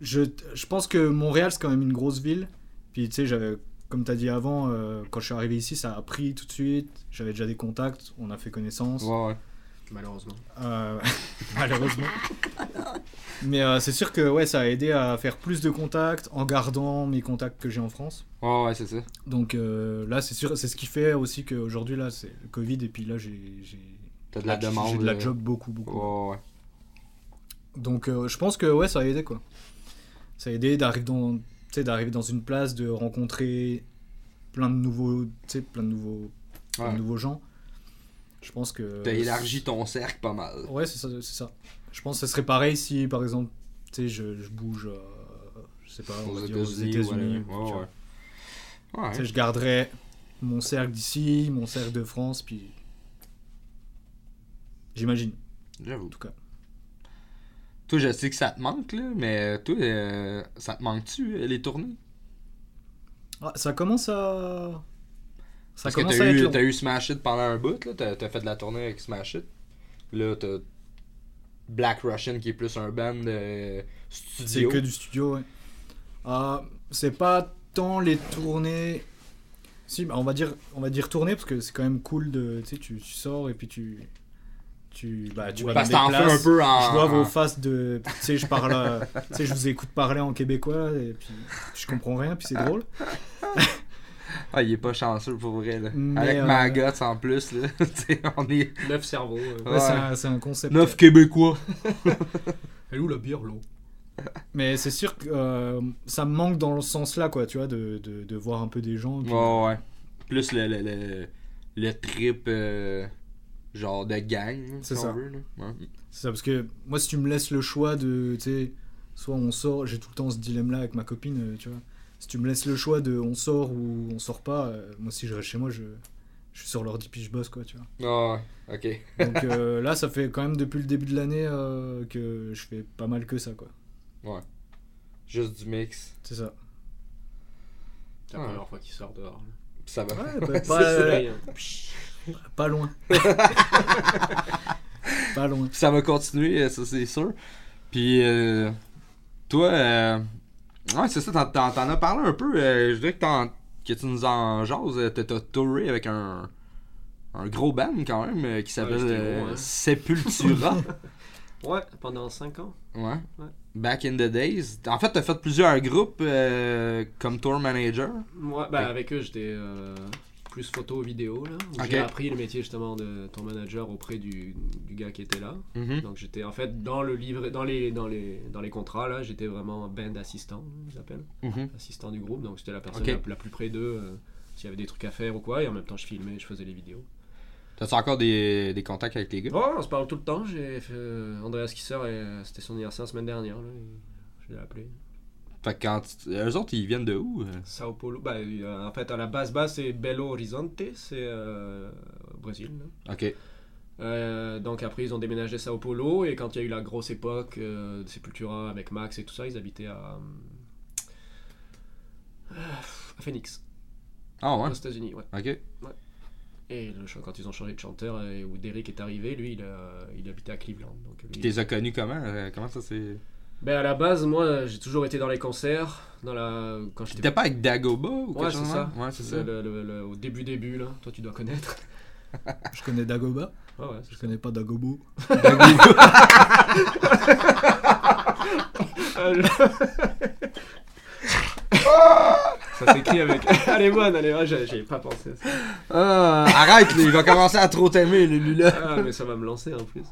Je, je pense que Montréal, c'est quand même une grosse ville. Puis, tu sais, j'avais, comme tu as dit avant, euh, quand je suis arrivé ici, ça a pris tout de suite. J'avais déjà des contacts, on a fait connaissance. Ouais, ouais. Malheureusement. Euh, <laughs> malheureusement. Mais euh, c'est sûr que ouais, ça a aidé à faire plus de contacts en gardant mes contacts que j'ai en France. Ouais, ouais, c'est ça. Donc euh, là, c'est sûr, c'est ce qui fait aussi qu'aujourd'hui, là, c'est le Covid. Et puis là, j'ai, T'as de la demande. j'ai de la euh, job beaucoup, beaucoup. Ouais, ouais. Donc euh, je pense que ouais, ça a aidé quoi. Ça a aidé d'arriver dans, d'arriver dans une place, de rencontrer plein de nouveaux, plein de nouveaux, plein de Ouais. nouveaux gens. Je pense que T'as élargi ton cercle pas mal. Ouais, c'est ça, c'est ça. Je pense que ce serait pareil si, par exemple, tu je, je bouge, euh, je sais pas, on Aux va dire aux États-Unis, ouais, ouais. je garderais mon cercle d'ici, mon cercle de France, puis j'imagine, J'avoue. en tout cas. Toi, je sais que ça te manque, là, mais toi, euh, ça te manque-tu, euh, les tournées? Ah, ça commence à, ça Parce que commence t'as eu, long. eu Smash It pendant un bout, là. T'as, t'as fait de la tournée avec Smash It. Là, t'as, Black Russian qui est plus un band de C'est studio. que du studio, ouais. Ah, c'est pas tant les tournées. Si, bah, on va dire, on va dire tournées parce que c'est quand même cool de, tu sais, tu, tu sors et puis tu, tu, bah, tu vas Parce que dans des un peu en. Je vois vos faces de, tu sais, je parle, euh, <laughs> tu sais, je vous écoute parler en québécois et puis je comprends rien puis c'est drôle. Ah, il est pas chanceux pour vrai, là. Mais, Avec euh, Maggots en plus, là. <laughs> Tu sais, on est Neuf cerveaux. euh. Ouais, Ouais. c'est un, c'est un concept. neuf Québécois. <laughs> Elle est où la bière, l'eau Mais c'est sûr que euh, ça me manque dans le sens là, quoi, tu vois, de, de, de voir un peu des gens. puis- Ouais, ouais. Plus le, le, le, le trip, euh, genre de gang, si ça. on veut, là. Ouais. C'est ça, parce que moi, si tu me laisses le choix de, tu sais, soit on sort, j'ai tout le temps ce dilemme-là avec ma copine, euh, tu vois. Si tu me laisses le choix de on sort ou on sort pas, euh, moi, si je reste chez moi, je, je suis sur l'ordi puis je bosse, quoi, tu vois. Ah, ouais, ok. <laughs> Donc euh, là, ça fait quand même depuis le début de l'année euh, que je fais pas mal que ça, quoi. Juste du mix. C'est ça. C'est la Ouais. première fois qu'il sort dehors. là. Ça va. Ouais, <laughs> bah, pas, soleil, hein. Pas loin. <laughs> pas loin. Ça va continuer, ça c'est sûr. Puis, euh, toi, euh, ouais, c'est ça, t'en, as parlé un peu. euh, je dirais que, t'en- que tu nous en jases. euh, T'as, touré avec un, un gros band quand même qui s'appelle gros, hein. Sepultura. <laughs> Ouais, pendant 5 ans. ouais. Ouais. Back in the days. En fait, t'as fait plusieurs groupes euh, comme tour manager. Bah, Ok. avec eux, j'étais euh, plus photo vidéo. Là, où Ok. J'ai appris le métier justement de tour manager auprès du, du gars qui était là. Mhm. Donc j'étais en fait dans le livret, dans les, dans les, dans les contrats là, j'étais vraiment band assistant, ils appellent, Mhm. assistant du groupe. Donc j'étais la personne la, la plus près d'eux euh, s'il y avait des trucs à faire ou quoi. Et en même temps, je filmais, je faisais les vidéos. T'as-tu encore des, des contacts avec les gars? Oh, on se parle tout le temps. J'ai euh, Andreas Kisser, et, euh, c'était son anniversaire la semaine dernière. Là, je l'ai appelé. Fait quand eux autres, ils viennent de où? euh? Sao Paulo. Bah, euh, en fait, à la base, base c'est Belo Horizonte, c'est euh, au Brésil. là. Ok. Euh, donc après, ils ont déménagé à Sao Paulo et quand il y a eu la grosse époque euh, de Sepultura avec Max et tout ça, ils habitaient à, à Phoenix, Ah ouais? aux États-Unis. Ouais. Ok. Et le, quand ils ont changé de chanteur et où Derek est arrivé, lui, il, il habitait à Cleveland. Donc, lui- Tu les as connus comment? Comment ça s'est. Ben, à la base, moi, j'ai toujours été dans les concerts, dans la quand j'étais T'étais pas avec Dagoba ou quelque Ouais, chose ça. Ouais, c'est ça. le- le- le- au début début là, toi tu dois connaître. Je connais Dagoba, Ouais, ouais, c'est je ça. connais pas Dagobo. ça s'écrit avec. <laughs> elle est bonne, elle est bonne, j'avais pas pensé à ça. Ah, arrête, il va commencer à trop t'aimer, lui, là. Ah, mais ça va me lancer en plus.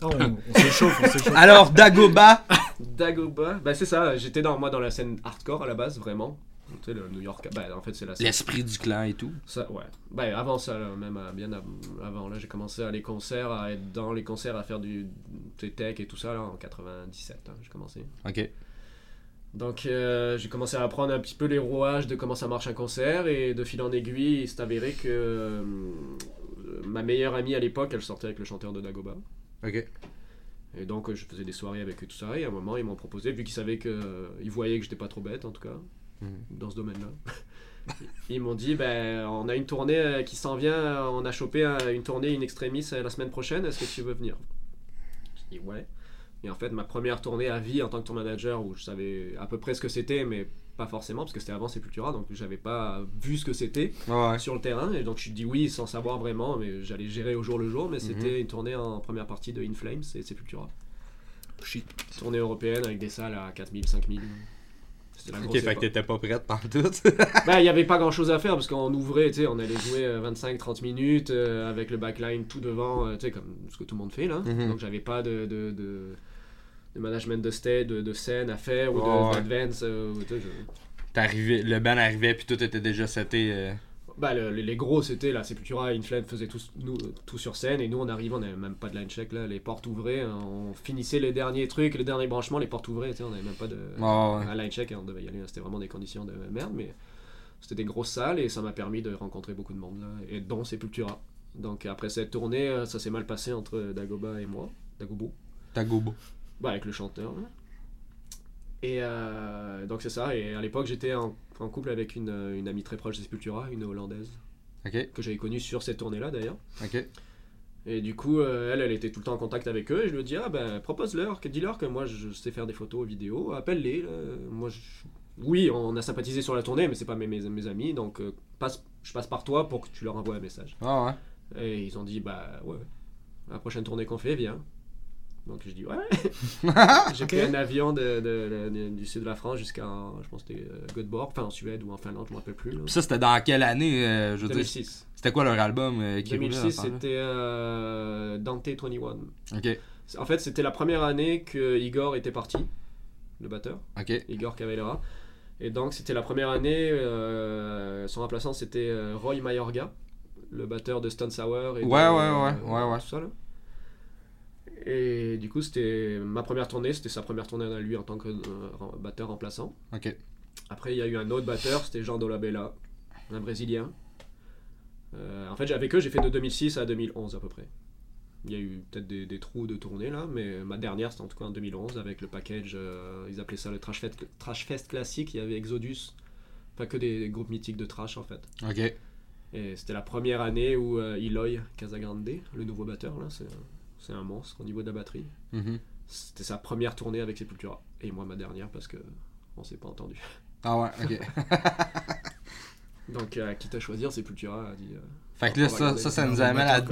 Ah, on on s'échauffe, on s'échauffe. Alors, Dagoba. Dagoba, bah c'est ça, j'étais dans moi dans la scène hardcore à la base, vraiment. Tu sais, le New York, bah en fait c'est la scène. L'esprit du clan et tout. Ça, ouais. Bah avant ça, là, même euh, bien av- avant, là, j'ai commencé à les concerts, à être dans les concerts, à faire du tu sais, tech et tout ça, là, en 97, hein, j'ai commencé. Ok. Donc euh, j'ai commencé à apprendre un petit peu les rouages de comment ça marche un concert, et de fil en aiguille, il s'est avéré que euh, ma meilleure amie à l'époque, elle sortait avec le chanteur de Dagoba. Ok. Et donc euh, je faisais des soirées avec eux, tout ça, et à un moment ils m'ont proposé, vu qu'ils savaient que euh, ils voyaient que j'étais pas trop bête en tout cas, Mhm. dans ce domaine-là. <laughs> Ils m'ont dit, ben, on a une tournée euh, qui s'en vient, on a chopé une tournée, une extrémis euh, la semaine prochaine, est-ce que tu veux venir? J'ai dit ouais. Et en fait, ma première tournée à vie en tant que tour manager, où je savais à peu près ce que c'était, mais pas forcément, parce que c'était avant Sepultura, donc j'avais pas vu ce que c'était Ouais. sur le terrain, et donc je dis oui sans savoir vraiment, mais j'allais gérer au jour le jour, mais c'était une tournée en première partie de In Flames et Sepultura. Shit. Tournée européenne avec des salles à 4000, 5000. C'était la Ok, fait que t'étais pas prête par tout. <laughs> Bah, il n'y avait pas grand chose à faire parce qu'on ouvrait, tu sais, on allait jouer euh, 25-30 minutes euh, avec le backline tout devant, euh, tu sais, comme ce que tout le monde fait là. Mhm. Donc, j'avais pas de, de, de, de management de stage, de, de scène à faire ou de- d'advance. euh, je- le band arrivait puis tout était déjà seté. euh. Bah, le- les, gros, c'était la Sepultura, Inflame faisaient tout, nous, tout sur scène et nous, on arrivait, on n'avait même pas de line check là, les portes ouvraient, hein, on finissait les derniers trucs, les derniers branchements, les portes ouvraient, on n'avait même pas de ouais. line check et on devait y aller. C'était vraiment des conditions de merde, mais c'était des grosses salles et ça m'a permis de rencontrer beaucoup de monde là, et dont Sepultura. Donc après cette tournée, euh, ça s'est mal passé entre Dagoba et moi, Dagobo, Dagoba. Bah, avec le chanteur. Et euh, donc c'est ça, et à l'époque j'étais en, en couple avec une, une amie très proche de Sepultura, une hollandaise, Ok, que j'avais connue sur cette tournée-là d'ailleurs. ok. Et du coup, euh, elle, elle était tout le temps en contact avec eux. Et je lui dit, ah ben, propose-leur, dis-leur que moi, je sais faire des photos, vidéos, appelle-les. Moi, je- oui, on a sympathisé sur la tournée, mais c'est pas mes, mes, mes amis, donc euh, passe, je passe par toi pour que tu leur envoies un message. Ah ouais. Et ils ont dit, bah ouais. la prochaine tournée qu'on fait, viens. Donc je dis, ouais. <laughs> J'ai pris un avion de, de- de- du sud de la France jusqu'à, je pense que c'était euh, Göteborg, enfin en Suède ou en Finlande, je me rappelle plus. là. Puis ça, c'était dans quelle année euh, Je veux dire, 2006. c'était quoi leur album euh, qui roulait dans 2006, ce temps-là? c'était euh, Dante 21. Ok, En fait, c'était la première année que Igor était parti, le batteur, ok. Igor Cavalera. Et donc, c'était la première année, euh, son remplaçant, c'était euh, Roy Mayorga, le batteur de Stone Sour. Et de- Ouais, ouais, ouais, ouais, ouais. Tout ça, là. Et du coup, c'était ma première tournée, c'était sa première tournée à lui en tant que euh, batteur remplaçant. Ok. Après, il y a eu un autre batteur, c'était Jean Dolabella, un Brésilien. Euh, en fait, avec eux, j'ai fait de 2006 à 2011 à peu près. Il y a eu peut-être des, des trous de tournée là, mais ma dernière c'était en tout cas en 2011 avec le package, euh, ils appelaient ça le Trash Fest, Trash Fest classique. Il y avait Exodus, pas que des groupes mythiques de trash en fait. Ok. Et c'était la première année où Eloy Casagrande, le nouveau batteur là, c'est c'est un monstre au niveau de la batterie. Mhm. C'était sa première tournée avec Sepultura et moi ma dernière parce que on s'est pas entendu. Ah ouais, ok. <laughs> Donc euh, quitte à choisir, Sepultura a dit. euh, fait que là, ça, <laughs> <laughs> ça, nous amène à.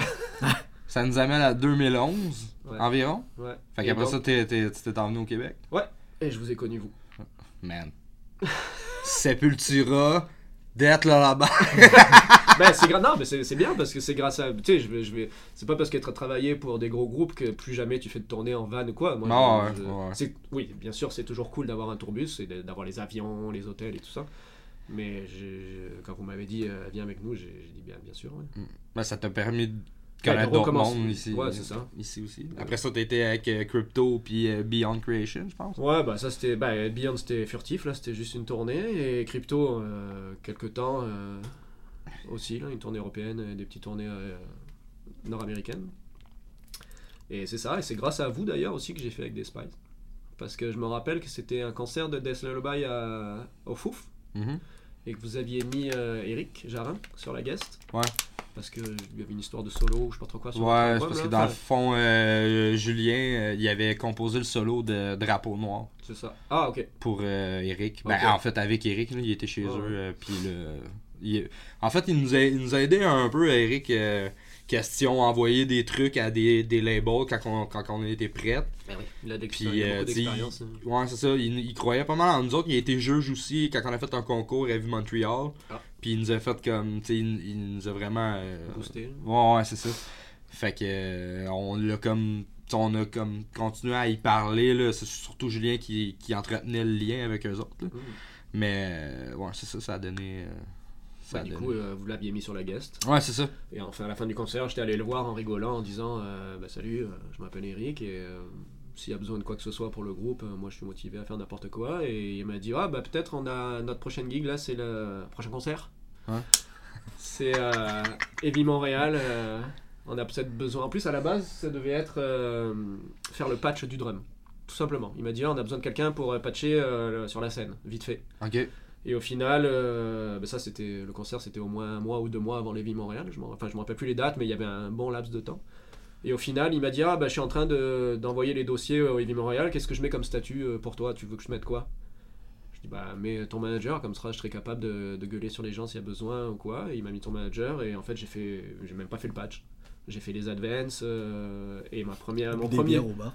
ça nous amène à 2011 Ouais. environ. Ouais. Fait qu'après donc- ça, tu t'es emmené au Québec. Et je vous ai connu vous. Man. Sepultura, Death Lullaby. <laughs> ben c'est non mais c'est c'est bien parce que c'est grâce à tu sais je vais je vais c'est pas parce que tu as travaillé pour des gros groupes que plus jamais tu fais de tournée en van ou quoi moi Non, je- ouais, je- ouais. c'est oui bien sûr c'est toujours cool d'avoir un tourbus et d'avoir les avions les hôtels et tout ça mais quand vous m'avez dit euh, viens avec nous j'ai j'ai dit bien bien sûr ouais. Ben, ça t'a permis de D'autres recommencer. mondes ici. Ouais, c'est ça. Ici aussi. Après ça, t'étais avec euh, Crypto puis euh, Beyond Creation, je pense. Ouais, bah ça c'était. Bah, Beyond c'était furtif, là c'était juste une tournée. Et Crypto, euh, quelques temps euh, aussi, là, une tournée européenne et des petites tournées euh, nord-américaines. Et c'est ça, et c'est grâce à vous d'ailleurs aussi que j'ai fait avec des Spies. Parce que je me rappelle que c'était un concert de Death Lullaby à- au Fouf Mhm. et que vous aviez mis euh, Eric Jarin sur la guest. Ouais. Parce qu'il y avait une histoire de solo, je sais pas trop quoi. sur Ouais, c'est parce que dans le fond, euh, Julien, euh, il avait composé le solo de Drapeau Noir C'est ça. Ah, ok. pour euh, Eric. Ben, en fait, avec Eric, là, il était chez eux. puis le, il- en fait, il nous, a, il nous a aidé un peu, Eric. Question, envoyer des trucs à des, des labels quand on, quand on était prêts. Il a de Puis, l'expérience, il a euh, hein. Ouais, c'est ça. Il, il croyait pas mal en nous autres. Il a été juge aussi quand on a fait un concours à Vue Montréal. Ah. Puis il nous a fait comme. Tu sais, il, il nous a vraiment. euh, Boosté. Ouais, ouais, c'est ça. Fait que. euh, on l'a comme. On a comme continué à y parler. là. C'est surtout Julien qui, qui entretenait le lien avec eux autres. là. Mhm. Mais. euh, ouais, c'est ça. Ça a donné. Ça Bah, du donné- coup, euh, vous l'aviez mis sur la guest. Ouais, c'est ça. Et enfin, à la fin du concert, j'étais allé le voir en rigolant, en disant euh, bah, Salut, euh, je m'appelle Eric et s'il y a besoin de quoi que ce soit pour le groupe, moi je suis motivé à faire n'importe quoi. Et il m'a dit Ah, bah peut-être on a notre prochaine gig là, c'est le prochain concert. Ouais. <laughs> C'est Heavy Montréal. on a peut-être besoin. En plus, à la base, ça devait être faire le patch du drum. Tout simplement. Il m'a dit Ah, on a besoin de quelqu'un pour patcher euh, sur la scène, vite fait. Ok. Et au final, euh, bah ça c'était le concert, c'était au moins un mois ou deux mois avant les Vies Montréal. Je m'en, enfin, je me rappelle plus les dates, mais il y avait un bon laps de temps. Et au final, il m'a dit ah bah je suis en train de, d'envoyer les dossiers au Heavy Montréal. Qu'est-ce que je mets comme statut euh, pour toi? Tu veux que je mette quoi? Je dis bah mets ton manager, comme ça je serai capable de, de gueuler sur les gens s'il y a besoin ou quoi. Et il m'a mis ton manager et en fait j'ai fait, j'ai même pas fait le patch. J'ai fait les advances euh, et ma première, mon des premier. bières au bar.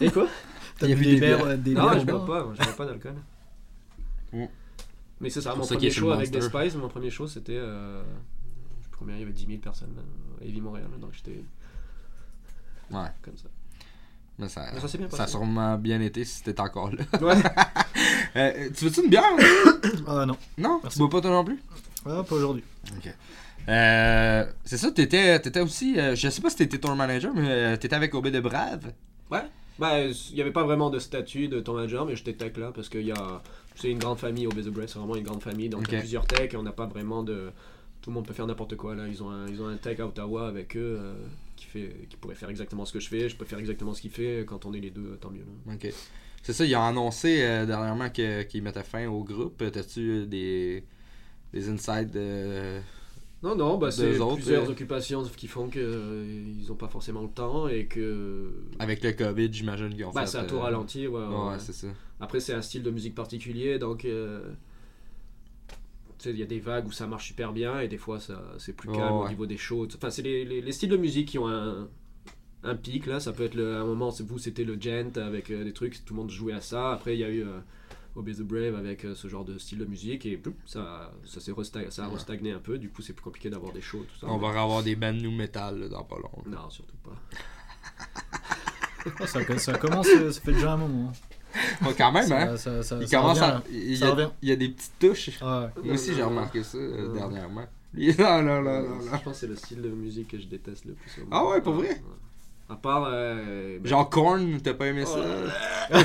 Et quoi? <laughs> T'as Il y a bu eu des des bières, euh, des Non, bières je au bois pas, je bois pas d'alcool. Mais c'est ça, mon premier show avec des. Spies, mon premier show c'était. Euh, je sais plus combien, il y avait 10 000 personnes à Heavy Montréal, donc j'étais Ouais. comme ça. Mais ça, Mais ça s'est bien ça a passé. sûrement bien été si t'étais encore là. <laughs> Ouais. <laughs> Euh, tu veux-tu une bière <coughs> Ah non, Non? Merci. Tu bois pas toi non plus? Ah, pas aujourd'hui. Euh, c'est ça, t'étais, t'étais aussi, euh, je sais pas si t'étais tour manager, mais euh, t'étais avec Obé de Brave. Bah, il n'y avait pas vraiment de statut de ton manager, mais j'étais tech là parce qu'il y a. C'est une grande famille au Bread, c'est vraiment une grande famille, donc il y a plusieurs techs et on n'a pas vraiment de. Tout le monde peut faire n'importe quoi là. Ils ont un, ils ont un tech à Ottawa avec eux euh, qui, fait, qui pourrait faire exactement ce que je fais. Je peux faire exactement ce qu'il fait. Quand on est les deux, tant mieux. là. Ok. C'est ça, ils ont annoncé euh, dernièrement qu'ils mettaient fin au groupe. T'as-tu euh, des, des insights de. Non, non, bah, c'est plusieurs euh? occupations qui font qu'ils n'ont pas forcément le temps et que. Avec le COVID, j'imagine qu'ils ont Bah, fait. ça a tout euh, ralenti, ouais. ouais, Ouais, ouais. c'est ça. Après, c'est un style de musique particulier, donc. euh, tu sais, il y a des vagues où ça marche super bien et des fois ça c'est plus calme au ouais. niveau des shows. Enfin, c'est les, les- les styles de musique qui ont un, un pic là. Ça peut être le, à un moment, c'est- vous c'était le gent avec euh, des trucs, tout le monde jouait à ça. Après, il y a eu euh, Obey the Brave avec euh, ce genre de style de musique et ploup, ça, ça, s'est resta- ça a Ouais. restagné un peu. Du coup, c'est plus compliqué d'avoir des shows, tout ça. On va avoir des bands new metal là, dans pas long. Non, surtout pas. Oh, <laughs> ça, ça commence, ça fait déjà un moment. Ouais, quand même, ça, hein. ça, ça, Il ça commence revient, à. là. Il y, a, revient. il y a des petites touches. Ah ouais. Moi aussi, j'ai remarqué ça euh, Ouais. dernièrement. Non, non, non, non, non. Je pense que c'est le style de musique que je déteste le plus. au monde. Ah ouais, pour vrai? À part. euh, ben, Genre Korn, t'as pas aimé Oh ça? <laughs>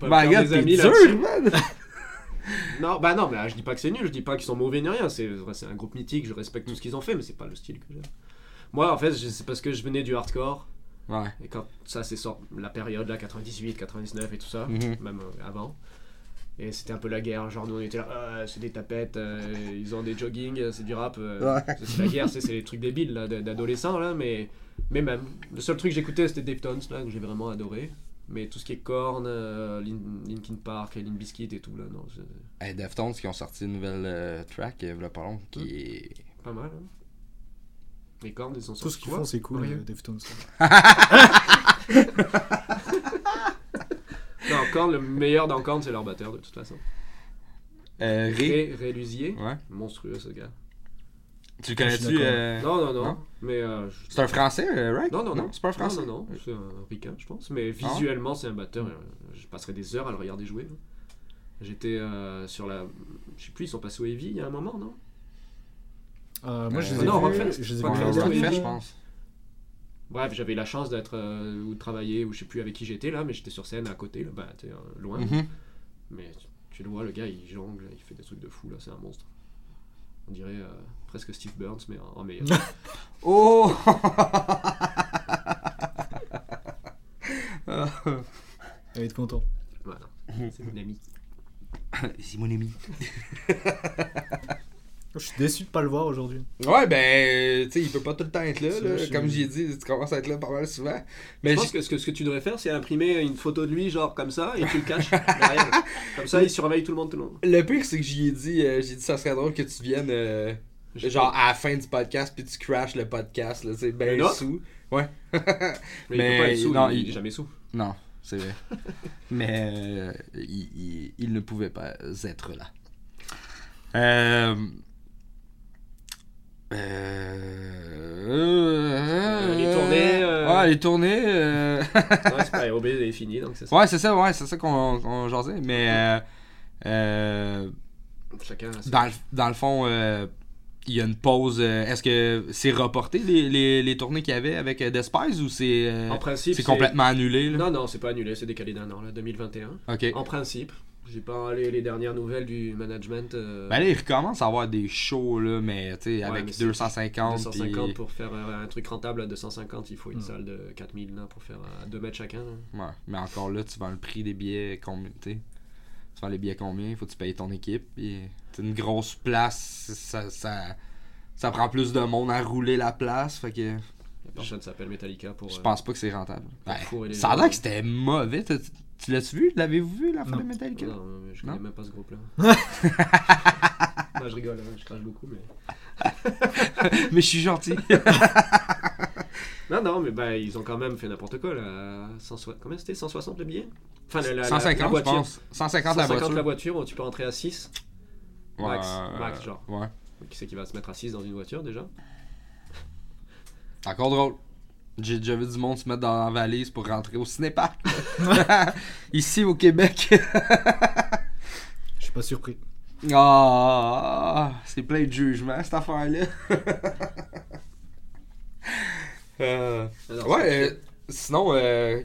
god, des t'es dur, man! <laughs> Non, bah non, mais ah, je dis pas que c'est nul, je dis pas qu'ils sont mauvais ni rien. C'est c'est un groupe mythique, je respecte tout ce qu'ils ont fait, mais c'est pas le style que j'aime. Moi, en fait, c'est parce que je venais du hardcore. Ouais. Et quand ça, c'est sorti, la période là, 98, 99 et tout ça, Mhm. même euh, avant. Et c'était un peu la guerre, genre nous on était là, Ah, c'est des tapettes, euh, ils ont des jogging, euh, c'est du rap. euh, Ouais. <laughs> c'est- la guerre, c'est c'est les trucs débiles là, d'adolescents là, mais, mais même. Le seul truc que j'écoutais c'était Deftones là, que j'ai vraiment adoré. Mais tout ce qui est Korn, Lin- Linkin Park, Lin Biscuit et tout là, non, Hey, Deftones qui ont sorti une nouvelle track, pas long, qui est. pas mal. Hein. Les Korn, ils sont Tout ce qu'ils font, c'est cool, euh, Deftones. Non, Korn, le meilleur dans Korn, c'est leur batteur de toute façon. Euh, Ray. Ray, Ray Luzier, Ouais. monstrueux ce gars. Tu le connais-tu? euh, Non, non, non, non? mais. euh, je- C'est un français, euh, right? Non, non, non. C'est pas un français? Non, non, non, c'est un ricain, je pense. Mais Ah visuellement, c'est un batteur. euh, Je passerai des heures à le regarder jouer. J'étais euh, sur la. Je sais plus, ils sont passés au Heavy il y a un moment, non? Euh, moi, je les Euh, ai non, vus, Rockfest. je les ai Pas vus l'année je pense. Bref, j'avais la chance d'être. euh, ou de travailler, ou je sais plus avec qui j'étais là, mais j'étais sur scène à côté, là, bah, euh, loin. Mhm. Mais tu, tu le vois, le gars, il jongle, il fait des trucs de fou, là, c'est un monstre. On dirait euh, presque Steve Burns, mais en, en meilleur. <laughs> Oh! <laughs> Il va être content. voilà, c'est mon ami. C'est mon ami. <laughs> Je suis déçu de pas le voir aujourd'hui. Ouais, ben, tu sais, il peut pas tout le temps être là. Là. Comme j'ai dit, tu commences à être là pas mal souvent. Mais Je pense que ce, que ce que tu devrais faire, c'est imprimer une photo de lui, genre comme ça, et tu le caches derrière. <laughs> Comme ça, il surveille tout le monde, tout le monde. le pire, c'est que j'y ai dit, euh, j'ai dit, ça serait drôle que tu viennes, euh, genre, à la fin du podcast, puis tu crashes le podcast, là, c'est ben sous. Ouais. Mais, <laughs> Mais il peut pas être sous, non, il, il- il est jamais sous. Non, c'est vrai. <laughs> Mais euh, il, il- il ne pouvait pas être là. Euh... Euh... les tournées, euh, Ouais, les tournées. euh, Ouais, c'est pas est fini, donc c'est ça. ouais, c'est ça, ouais, c'est ça qu'on qu'on jasait. Mais euh, Chacun dans, le, dans le fond, il y a une pause. Est-ce que c'est reporté les, les, les tournées qu'il y avait avec Despise ou c'est En principe, c'est complètement annulé? Là? Non, non, c'est pas annulé, c'est décalé d'un an, là, 2021. Ok. En principe, j'ai pas les, les dernières nouvelles du management. euh, Ben là, il recommence à avoir des shows, là, mais tu sais, Ouais, avec mais c'est 250. 250 puis- pour faire euh, un truc rentable à 250, il faut une Mm. salle de 4000 là, pour faire à 2 mètres chacun. là. Ouais, mais encore là, tu vends le prix des billets combien, tu sais. Tu vends les billets combien, il faut que tu payes ton équipe. Puis, t'as une grosse place, ça, ça, ça prend plus de monde à rouler la place, fait que Y a personne s'appelle Metallica pour. je euh, pense pas que c'est rentable. Ben, ça a l'air que c'était mauvais. Tu l'as-tu vu? L'avez-vous vu, la fin Non. de Metallica? Non, mais je connais Non? même pas ce groupe là. <laughs> non, je rigole, hein, je crache beaucoup, mais. <laughs> mais je suis gentil. <laughs> Non, non, mais ben, ils ont quand même fait n'importe quoi là. 160 Combien c'était? 160 le billet? Enfin, la, la- la- 150, la je voiture. pense. 150 la 150 voiture. la voiture, tu peux rentrer à 6. Max, max, genre. Ouais. Qui c'est qui va se mettre à 6 dans une voiture déjà? Encore drôle. J'ai déjà vu du monde se mettre dans la valise pour rentrer au cinépark. <laughs> Ici au Québec. Je suis pas surpris. Ah, c'est plein de jugement cette affaire-là. <laughs> Euh, ouais, euh, sinon, euh,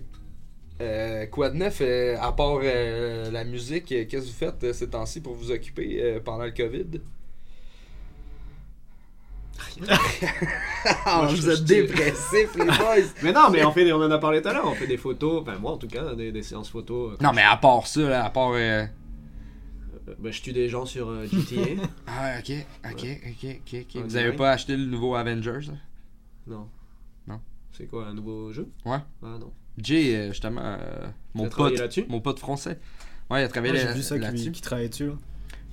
euh, quoi de neuf, euh, à part euh, la musique, qu'est-ce que vous faites euh, ces temps-ci pour vous occuper euh, pendant le COVID? Ah, Moi, je- vous êtes dépressifs, les <laughs> boys! Mais non, mais on, fait, des- on en a parlé tout à l'heure, on fait des photos, enfin moi en tout cas, des, des séances photos. euh, non, mais à part ça, là, à part. euh, Euh, ben, je tue des gens sur euh, GTA. <laughs> Ah, ok, ok, ok, ok, Vous avez pas acheté le nouveau Avengers? là? non. Non. C'est quoi, un nouveau jeu? Ouais. Ah non. Jay, justement, euh, mon pote, là-dessus? mon pote français. Ouais, il a travaillé Ouais, là- J'ai vu ça là-dessus. qui, qui travaillait dessus. là.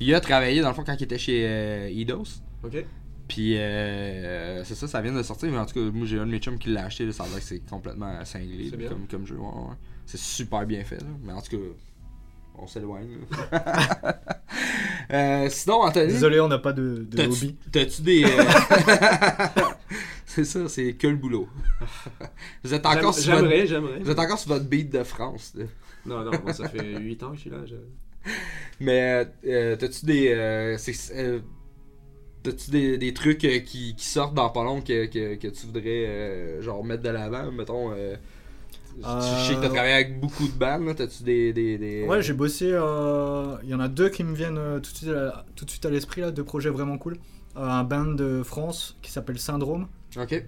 Il a travaillé, dans le fond, quand il était chez euh, Eidos. Ok. Puis, euh, c'est ça, ça vient de sortir. Mais en tout cas, moi, j'ai un de mes chums qui l'a acheté. là, ça a l'air que c'est complètement cinglé là, comme, comme jeu. ouais, ouais. C'est super bien fait. là. Mais en tout cas, on s'éloigne. <laughs> Euh, sinon, Anthony, Désolé, on n'a pas de, de t'as-tu hobby. t'as-tu des. euh, <laughs> <laughs> c'est ça, c'est que le boulot. Vous êtes encore J'aime- sur votre, J'aimerais, j'aimerais. vous êtes encore sur votre beat de France. là. Non, non, moi ça fait 8 ans que je suis là. je- Mais euh, t'as-tu des. euh, c'est- euh, T'as-tu des, des trucs euh, qui, qui sortent dans pas long que, que, que tu voudrais euh, genre mettre de l'avant, mettons euh, Je sais que t'as Euh, travaillé avec beaucoup de bandes, là. T'as-tu des, des, des- Ouais, j'ai bossé. euh, Il y en a deux qui me viennent euh, tout de suite à, tout de suite à l'esprit, là, deux projets vraiment cool. Euh, un band de France qui s'appelle Syndrome. Ok.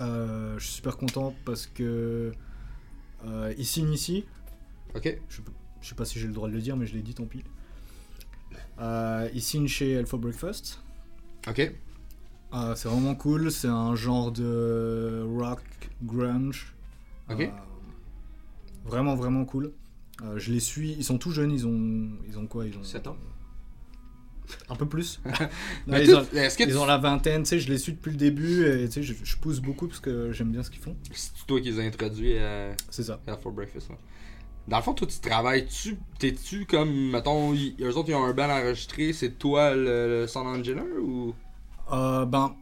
Euh, je suis super content parce que. Euh, ils signent ici. Ok. Je, je sais pas si j'ai le droit de le dire, mais je l'ai dit, tant pis. Euh, ils signent chez Elfo Breakfast. Ok. Euh, c'est vraiment cool, c'est un genre de rock grunge. Ok. Euh, vraiment, vraiment cool. Euh, je les suis, ils sont tout jeunes, ils ont, ils ont quoi ils ont 7 ans Un peu plus. <laughs> Non, Mais ils, tout- ont, Est-ce que ils tu- ont la vingtaine, tu sais, je les suis depuis le début et tu sais, je, je pousse beaucoup parce que j'aime bien ce qu'ils font. c'est toi qui les as introduits à C'est ça. Health for Breakfast? là? Dans le fond, toi, tu travailles-tu T'es-tu comme, mettons, y- eux autres, ils ont un band enregistré, c'est toi le, le sound engineer ou? Euh, ben,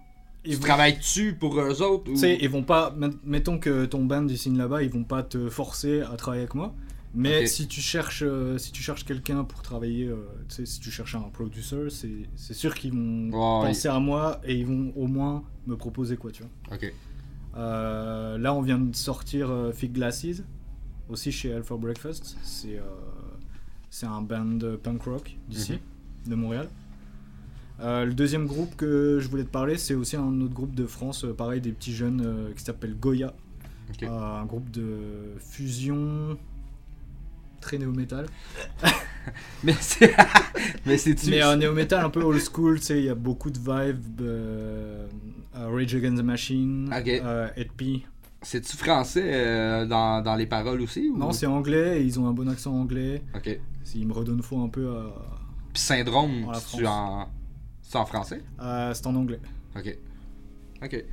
Tu ils vont, travailles-tu pour eux autres ou... tu sais, ils vont pas, met- mettons que ton band ils signent là-bas, ils vont pas te forcer à travailler avec moi. Mais Ok. si tu cherches, euh, si tu cherches quelqu'un pour travailler, euh, tu sais, si tu cherches un producer, c'est c'est sûr qu'ils vont Ouais, penser à moi et ils vont au moins me proposer quoi, tu vois. Ok. Euh, là, on vient de sortir euh, Fig Glasses, aussi chez Alpha Breakfast. C'est euh, c'est un band punk rock d'ici, de Montréal. Euh, le deuxième groupe que je voulais te parler, c'est aussi un autre groupe de France, euh, pareil, des petits jeunes euh, qui s'appelle Goya. Un groupe de fusion très néo-metal. <laughs> <laughs> Mais c'est. Mais c'est-tu. Mais un néo-metal un peu old school, tu sais, il y a beaucoup de vibes. Rage Against the Machine, Ok. Ed P. C'est-tu français euh, dans, dans les paroles aussi ou... Non, c'est anglais et ils ont un bon accent anglais. Ok. Ils me redonnent faux un peu à. Puis syndrome, c'est-tu en. C'est en français? À- c'est en anglais. Ok. Ok.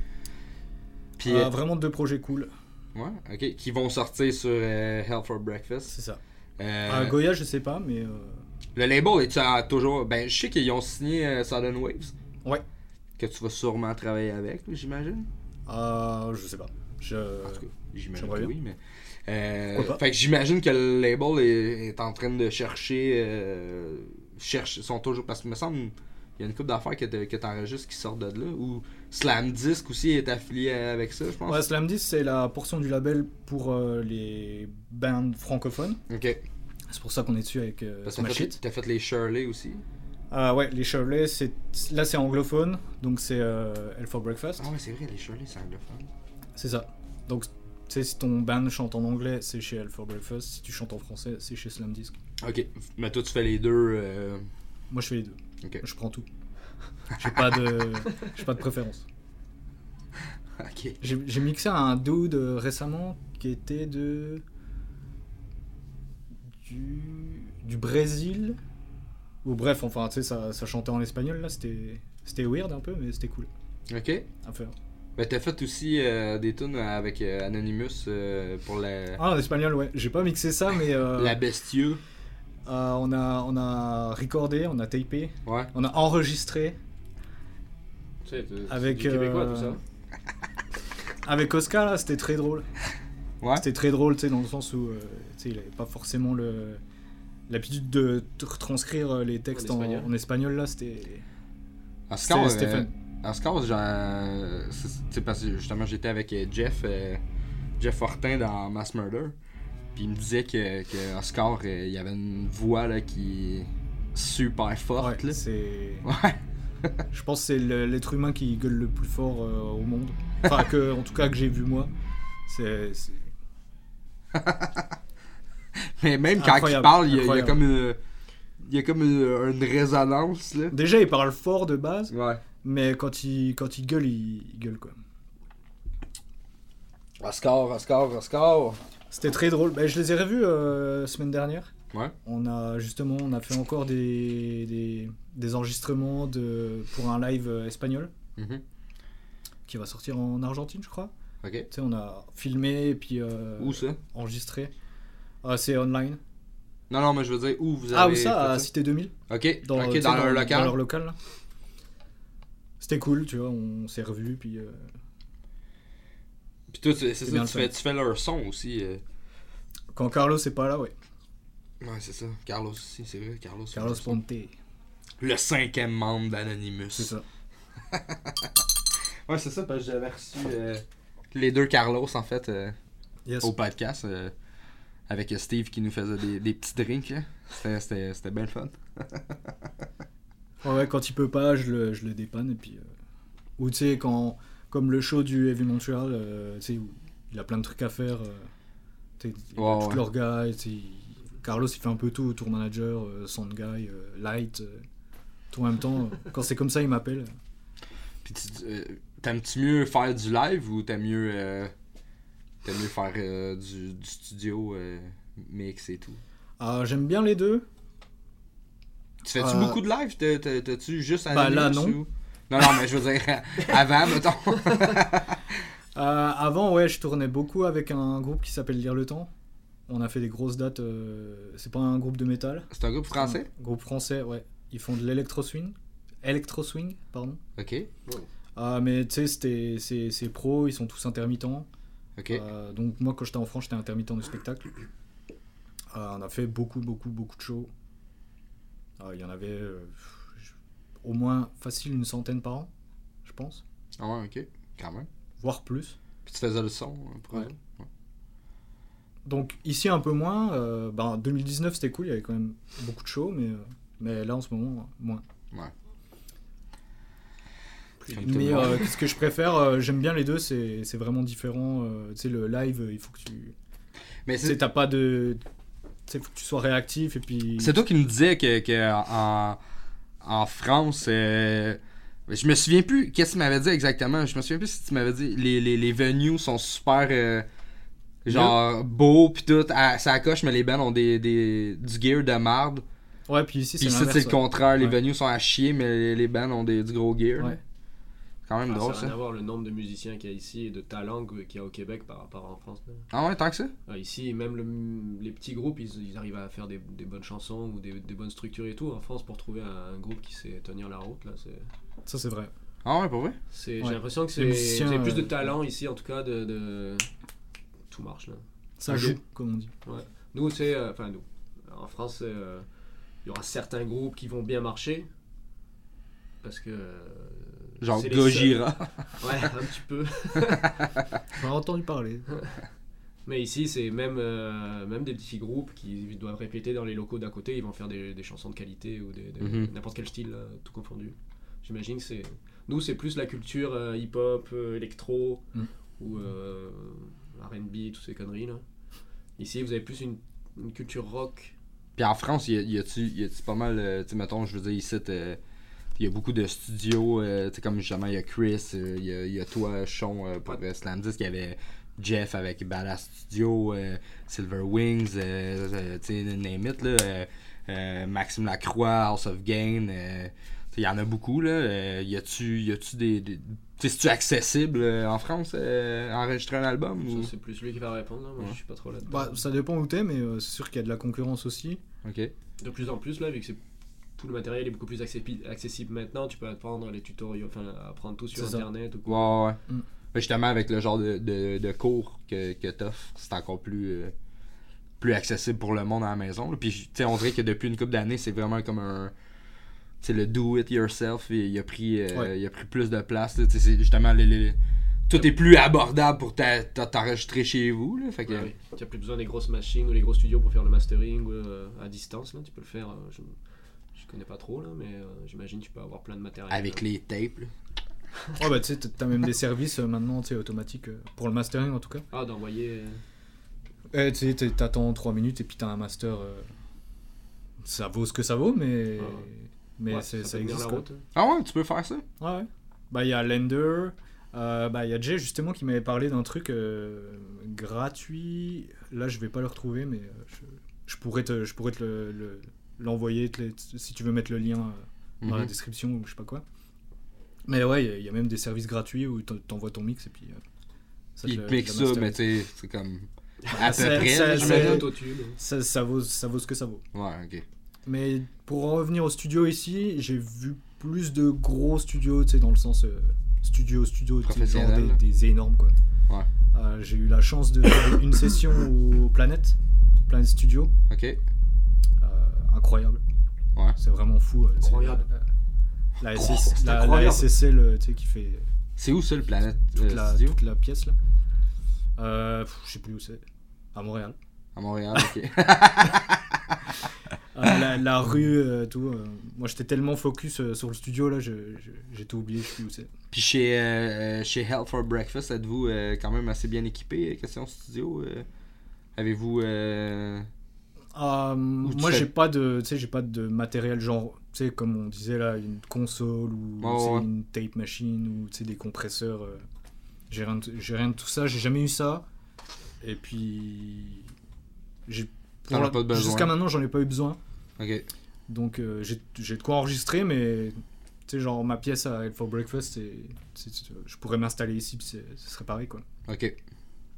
Puis. Euh, euh, vraiment deux projets cool, ouais, ok. Qui vont sortir sur euh, Hell for Breakfast. c'est ça. Euh, Euh, Goya, je sais pas, mais. euh, Le label est-tu à- toujours. Ben, je sais qu'ils ont signé euh, Sudden Waves. Ouais. Que tu vas sûrement travailler avec, j'imagine. euh, je sais pas. Je... J'imagine que oui, mais. Euh, fait que j'imagine que le label est, est en train de chercher. Euh, cherche, sont toujours. Parce que me semble. Il y a une couple d'affaires que que t'enregistres qui sortent de là. Ou Slam Disc aussi est affilié avec ça, je pense? Ouais, Slam 10, c'est la portion du label pour euh, les bands francophones. Ok. C'est pour ça qu'on est dessus avec euh, Smash fait, It. t'as fait les Shirley aussi? Ah ouais, les Shirley, là c'est anglophone, donc c'est euh, Hell for Breakfast. Ah ouais, c'est vrai, les Shirley, c'est anglophone. C'est ça. Donc, tu sais, si ton band chante en anglais, c'est chez for Breakfast. Si tu chantes en français, c'est chez Slam Disc. Ok. Mais toi, tu fais les deux. euh, Moi, je fais les deux. Ok. Je prends tout. J'ai pas de, <laughs> j'ai pas de préférence. Ok. J'ai j'ai mixé un dude euh, récemment qui était de du, du Brésil. Ou bref, enfin, tu sais, ça, ça chantait en espagnol là. C'était, c'était weird un peu, mais c'était cool Ok. à faire. Ben, t'as fait aussi euh, des tunes avec euh, Anonymous euh, pour la, Ah, en espagnol, ouais. J'ai pas mixé ça, mais euh, la Bestieux. euh, on a, on a recordé, on a tapé, Ouais. on a enregistré. Tu sais, c'est Avec, du québécois, euh, tout ça. <laughs> Avec Oscar, là, c'était très drôle. Ouais. C'était très drôle, tu sais, dans le sens où euh, il avait pas forcément le l'habitude de t- retranscrire euh, les textes En en, espagnol. en espagnol, là, c'était Oscar, c'était fun. Oscar, genre, c'est parce que justement j'étais avec euh, Jeff, euh, Jeff Fortin dans Mass Murder, puis il me disait que, que Oscar, euh, il avait une voix là qui est super forte Ouais, c'est Ouais. <laughs> je pense que c'est l'être humain qui gueule le plus fort euh, au monde. Enfin, que, en tout cas, que j'ai vu moi. C'est. <laughs> Mais même quand il parle, il y a, y comme une, il y a comme une, une résonance, là. Déjà, il parle fort de base, Ouais. Mais quand il, quand il gueule, il, il gueule quoi. Oscar, Oscar, Oscar. C'était très drôle. Bah, je les ai revus euh, semaine dernière. Ouais. On a justement, on a fait encore des, des, des enregistrements de, pour un live euh, espagnol Mhm. qui va sortir en Argentine, je crois. Ok. Tu sais, on a filmé et puis euh, Où ça enregistré. Ah, c'est online. Non, non, mais je veux dire, où vous avez. Ah, où ça? fait À Cité 2000 Ok, dans, ok, tu sais, dans, leur local. Dans leur local. là. C'était cool, tu vois, on s'est revus, puis... euh, Puis toi, tu- c'est ça, bien tu le fais, tu fais leur son aussi. euh. Quand Carlos est pas là, ouais. Ouais, c'est ça. Carlos aussi, c'est vrai. Carlos. Carlos Ponte, Le cinquième membre d'Anonymous. c'est ça. <laughs> Ouais, c'est ça, parce que j'avais reçu euh, les deux Carlos, en fait, euh, Yes. au podcast. avec Steve qui nous faisait des, des petits drinks. C'était- bien le fun. <laughs> Ouais, ouais, quand il peut pas, je le, je le dépanne, et puis... euh, Ou tu sais, quand... Comme le show du Heavy Montreal, euh, tu sais, où il a plein de trucs à faire. euh, tu il a Ouais, tous ouais. leurs gars, Carlos, il fait un peu tout, tour manager, sound guy, light, tout en même temps. quand c'est comme ça, il m'appelle. Puis t'aimes-tu mieux faire du live ou t'aimes mieux, mieux faire du, du studio mix et tout? Ah, J'aime bien les deux. Tu fais-tu Euh, beaucoup de live? T'as- t'as- T'as-tu juste Bah, là, Anonymous non. ou- Non, non, mais je veux dire, <laughs> avant, mettons. <laughs> Euh, avant, ouais, je tournais beaucoup avec un groupe qui s'appelle Lire le Temps. On a fait des grosses dates. euh, C'est pas un groupe de métal. C'est un groupe français? Un groupe français, ouais. Ils font de l'électro swing. Electro swing, pardon. Ok, Ah, mais tu sais, c'était- c'est c'est pro, ils sont tous intermittents. ok. Euh, donc moi, quand j'étais en France, j'étais intermittent du spectacle. Euh, on a fait beaucoup, beaucoup, beaucoup de shows. Euh, Il y en avait euh, au moins facile une centaine par an, je pense, Ah ouais, ok, quand même. voire plus. Puis tu faisais le son euh, pour Ouais. Ouais. Donc ici un peu moins. Euh, ben, 2019 c'était cool, il y avait quand même beaucoup de shows, mais, euh, mais là en ce moment moins. Le Mais euh, ce que je préfère, euh, j'aime bien les deux, c'est vraiment différent. euh, tu sais, le live, il faut que tu. Mais c'est t'as pas de. Faut que tu sois réactif et puis. c'est toi qui me disais que, que en, en France, euh, je me souviens plus qu'est-ce que tu m'avais dit exactement. Je me souviens plus si tu m'avais dit les, les, les venues sont super. euh, genre beaux pis tout, à, ça coche, mais les bands ont des, des, du gear de marde. Ouais, puis ici c'est le contraire, les Ouais. venues sont à chier, mais les, les bands ont des, du gros gear. Ouais. C'est quand même Ah, drôle ça ça. à voir le nombre de musiciens qu'il y a ici et de talents qu'il y a au Québec par rapport à en France. Ah ouais, tant que ça? Ah, ici, même le- les petits groupes, ils, ils arrivent à faire des, des bonnes chansons ou des, des bonnes structures et tout. En France, pour trouver un, un groupe qui sait tenir la route, là, c'est, Ça c'est vrai. Ah ouais, pour vrai? c'est- Ouais. j'ai l'impression que c'est, musiciens, c'est plus de euh, talent ici, en tout cas, de, de- tout marche là. Ça joue, comme on dit. Nous, c'est, euh, enfin nous, en France, euh, il y aura certains groupes qui vont bien marcher parce que euh, Genre. Gojira. <laughs> Ouais, un petit peu. <laughs> J'en ai entendu parler. Mais ici, c'est même, euh, même des petits groupes qui doivent répéter dans les locaux d'à côté, ils vont faire des, des chansons de qualité ou des, des- Mhm. n'importe quel style, là, tout confondu. J'imagine que c'est. Nous, c'est plus la culture euh, hip-hop, euh, électro Mhm. ou euh, RB, toutes ces conneries là. Ici, vous avez plus une, une culture rock. Puis en France, y a- y a-tu y a-tu pas mal, euh, tu sais, mettons, je veux dire, ici, euh, il y a beaucoup de studios, euh, tu sais, comme justement, il y a Chris, euh, il y, a, y a toi, Sean, euh, pour Slam il y avait Jeff avec Badass Studio, euh, Silver Wings, euh, euh, tu sais, name it, là, euh, euh, Maxime Lacroix, House of Gain, euh, tu sais, il y en a beaucoup, là. Euh, y a-tu y a-tu des. des c'est-tu accessible euh, en France, euh, enregistrer un album ou... Ça, c'est plus lui qui va répondre. Là. Moi, Ouais. je suis pas trop là-dedans. Bah, ça dépend où t'es, mais euh, c'est sûr qu'il y a de la concurrence aussi. Ok. De plus en plus, là, vu que c'est tout le matériel est beaucoup plus accessi- accessible maintenant, tu peux apprendre les tutoriels, enfin, apprendre tout sur internet ou Ouais, quoi. ouais, ouais. Mm. Mais justement, avec le genre de, de, de cours que, que t'offres, c'est encore plus, euh, plus accessible pour le monde à la maison. là. Puis, tu sais, on dirait que depuis une couple d'années, c'est vraiment comme un. Tu sais, le do it yourself, il, il a pris, euh, Ouais. il a pris plus de place. c'est justement, les, les- tout est plus abordable pour t'enregistrer chez vous. Là. Fait que, Ouais, oui. Tu n'as plus besoin des grosses machines ou les gros studios pour faire le mastering euh, à distance. Là. Tu peux le faire. euh, je connais pas trop, là, mais euh, j'imagine que tu peux avoir plein de matériel. avec les tapes. Oh bah tu sais, t'as même des services euh, maintenant, tu sais, automatiques, euh, pour le mastering en tout cas. Ah, d'envoyer. euh, Eh, tu sais, t'attends 3 minutes et puis t'as un master euh, ça vaut ce que ça vaut, mais, Ah. mais Ouais, c'est- ça, existe. quoi. Ah ouais, tu peux faire ça? Ouais, ouais. Bah, il y a Lender. euh, bah, il y a Jay justement qui m'avait parlé d'un truc euh, gratuit. Là, je vais pas le retrouver, mais euh, je, je pourrais te, je pourrais te le- le- l'envoyer si tu veux mettre le lien euh, dans la Mhm. description ou je sais pas quoi. Mais ouais, il y a- il y, a même des services gratuits où t'en- t'envoies ton mix et puis. euh, ça Il te mixe ça, mais tu sais, c'est comme. <laughs> À peu c'est- près, ça, ça vaut, ça vaut ce que ça vaut. Ouais, ok. Mais pour en revenir au studio ici, j'ai vu plus de gros studios, tu sais, dans le sens euh, studio, studio, tu genre des énormes, quoi. Ouais. Euh, j'ai eu la chance de faire une session au Planet, Planet Studio, Ok. Euh, incroyable. Ouais. C'est vraiment fou. euh, c'est, Incroyable. euh, La, Oh, SS, c'est la, la incroyable. SSL, tu sais, qui fait C'est où ça, le planète toute, euh, la, studio? toute la pièce, là. Euh, je sais plus où c'est. À Montréal. À Montréal, ok. <laughs> Euh, la, la rue, euh, tout. euh, moi, j'étais tellement focus euh, sur le studio, là, j'ai tout oublié, je sais plus où c'est. Puis chez, euh, euh, chez Health for Breakfast, êtes-vous euh, quand même assez bien équipé, euh, question studio? euh? Avez-vous... euh, moi, j'ai pas de, tu sais, j'ai pas de matériel genre, tu sais, comme on disait là, une console ou ouais. une tape machine ou tu sais des compresseurs. euh, j'ai rien, de- j'ai rien de tout ça. J'ai jamais eu ça. Et puis, j'ai jusqu'à maintenant, j'en ai pas eu besoin. Ok. Donc, euh, j'ai de quoi enregistrer, mais tu sais, genre ma pièce à Head for Breakfast, c'est- je pourrais m'installer ici, puis ce serait pareil quoi. Ok.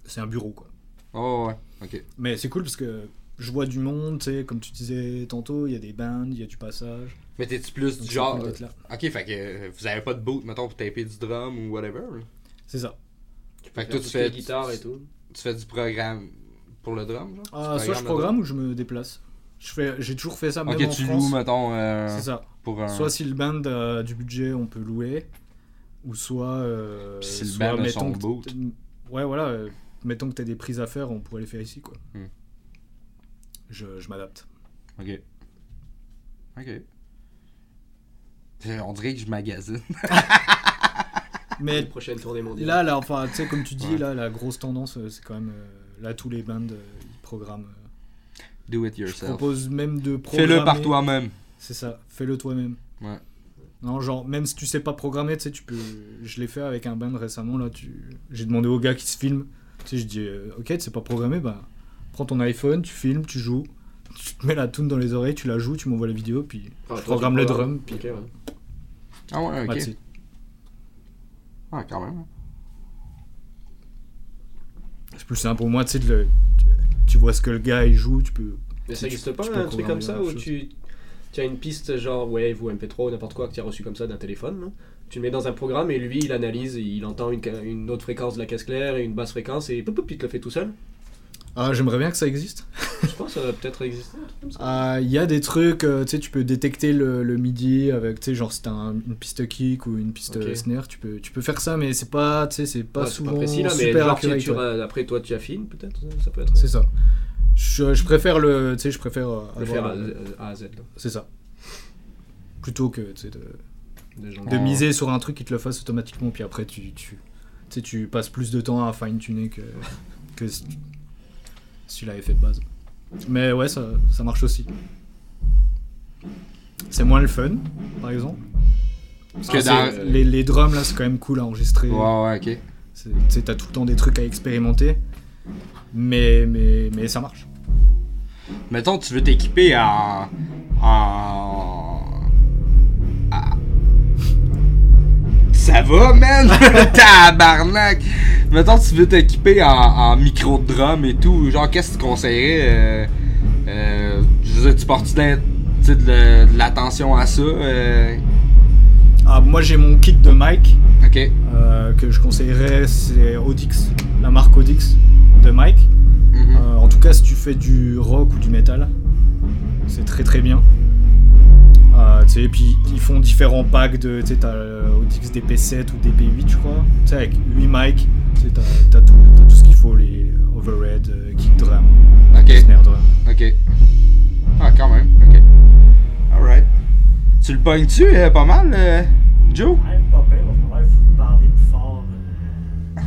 C'est un bureau quoi. Oh, ouais. Ok. Mais c'est cool parce que je vois du monde, tu sais, comme tu disais tantôt, il y a des bands, il y a du passage. Mais t'es-tu plus du genre... là. Ok, fait que euh, vous avez pas de boot, mettons, pour taper du drum ou whatever? C'est ça. Fait que toi, tu fais... guitare et tout. Tu fais du programme pour le drum, genre? Ah, soit je programme ou je me déplace. Je fais, j'ai toujours fait ça même Ok, en tu France. loues, mettons, euh, C'est ça. pour un... Soit si le band a du budget, on peut louer, ou soit. euh, Puis si le band a son boot. Ouais, voilà. euh, mettons que t'as des prises à faire, on pourrait les faire ici, quoi. Hmm. Je, je m'adapte. Ok. Ok. On dirait que je magasine. <laughs> Mais prochaine tournée mondiale. là, là, enfin, tu sais, comme tu dis, Ouais. là, la grosse tendance, euh, c'est quand même. euh, là, tous les bands, euh, ils programment. euh, Do it je yourself. propose même de programmer. Fais-le par toi-même. C'est ça, fais-le toi-même. Ouais. Non, genre, même si tu sais pas programmer, tu sais, tu peux. Je l'ai fait avec un band récemment, là. Tu... J'ai demandé au gars qui se filme. Tu sais, je dis, euh, ok, tu sais pas programmer, bah, prends ton iPhone, tu filmes, tu joues. Tu te mets la tune dans les oreilles, tu la joues, tu m'envoies la vidéo, puis Enfin, je toi, tu programme le programmes. drum, puis. Ok, ouais. Ah ouais, ok. Ouais, quand même. C'est plus simple pour moi, tu sais, le- tu vois ce que le gars il joue, tu peux. Mais ça Tu- n'existe pas un truc comme ça où tu, tu as une piste genre Wave ou MP3 ou n'importe quoi que tu as reçu comme ça d'un téléphone. non? Tu le mets dans un programme et lui il analyse, il entend une autre fréquence de la caisse claire et une basse fréquence et poup, poup, il te le fait tout seul? Ah, j'aimerais bien que ça existe. <laughs> Je pense que ça va peut-être exister. Ah, Il y a des trucs, euh, tu sais, tu peux détecter le, le MIDI avec, tu sais, genre si t'as un- une piste kick ou une piste euh, snare, tu peux, tu peux faire ça, mais c'est pas, tu sais, c'est pas Ouais, souvent précis là, mais super genre, tu- accurate, tu ouais. ra- après toi tu affines peut-être, ça- peut être. C'est ça. Je, je préfère le, tu sais, je préfère euh, avoir faire à, le- à à Z. c'est ça. Plutôt que, tu sais, de, de miser sur un truc qui te le fasse automatiquement, puis après tu, tu, tu passes plus de temps à fine tuner que, que si si tu l'avais fait de base. Mais ouais, ça, ça marche aussi. C'est moins le fun, par exemple. Parce que dans- les, les drums là, c'est quand même cool à enregistrer. Ouais, ouais, ok. Tu t'as tout le temps des trucs à expérimenter. Mais, mais, mais ça marche. Mettons, tu veux t'équiper en. en. Ça va, man? <laughs> Tabarnak! Mettons, tu veux t'équiper en, en micro de drum et tout. Genre, qu'est-ce que tu conseillerais? euh, euh, je veux dire, tu portes-tu de, de, l'attention à ça? euh, Ah, moi j'ai mon kit de mic ok. que je conseillerais, c'est Audix, la marque Audix de mic. Mhm. Euh, en tout cas, si tu fais du rock ou du metal, c'est très très bien. Euh, tu sais, et puis ils font différents packs de. Tu sais, t'as euh, Audix DP7 ou DP8, je crois. Tu sais, avec 8 mics, tu sais, t'as t'as tout, t'as tout ce qu'il faut les overhead, euh, kick drum, Ok. snare drum. Ok. Ah, quand même. Ok. Alright. Tu le pognes-tu euh, pas mal, euh, Joe? Ouais, pas pire, va falloir vous parler plus fort. euh,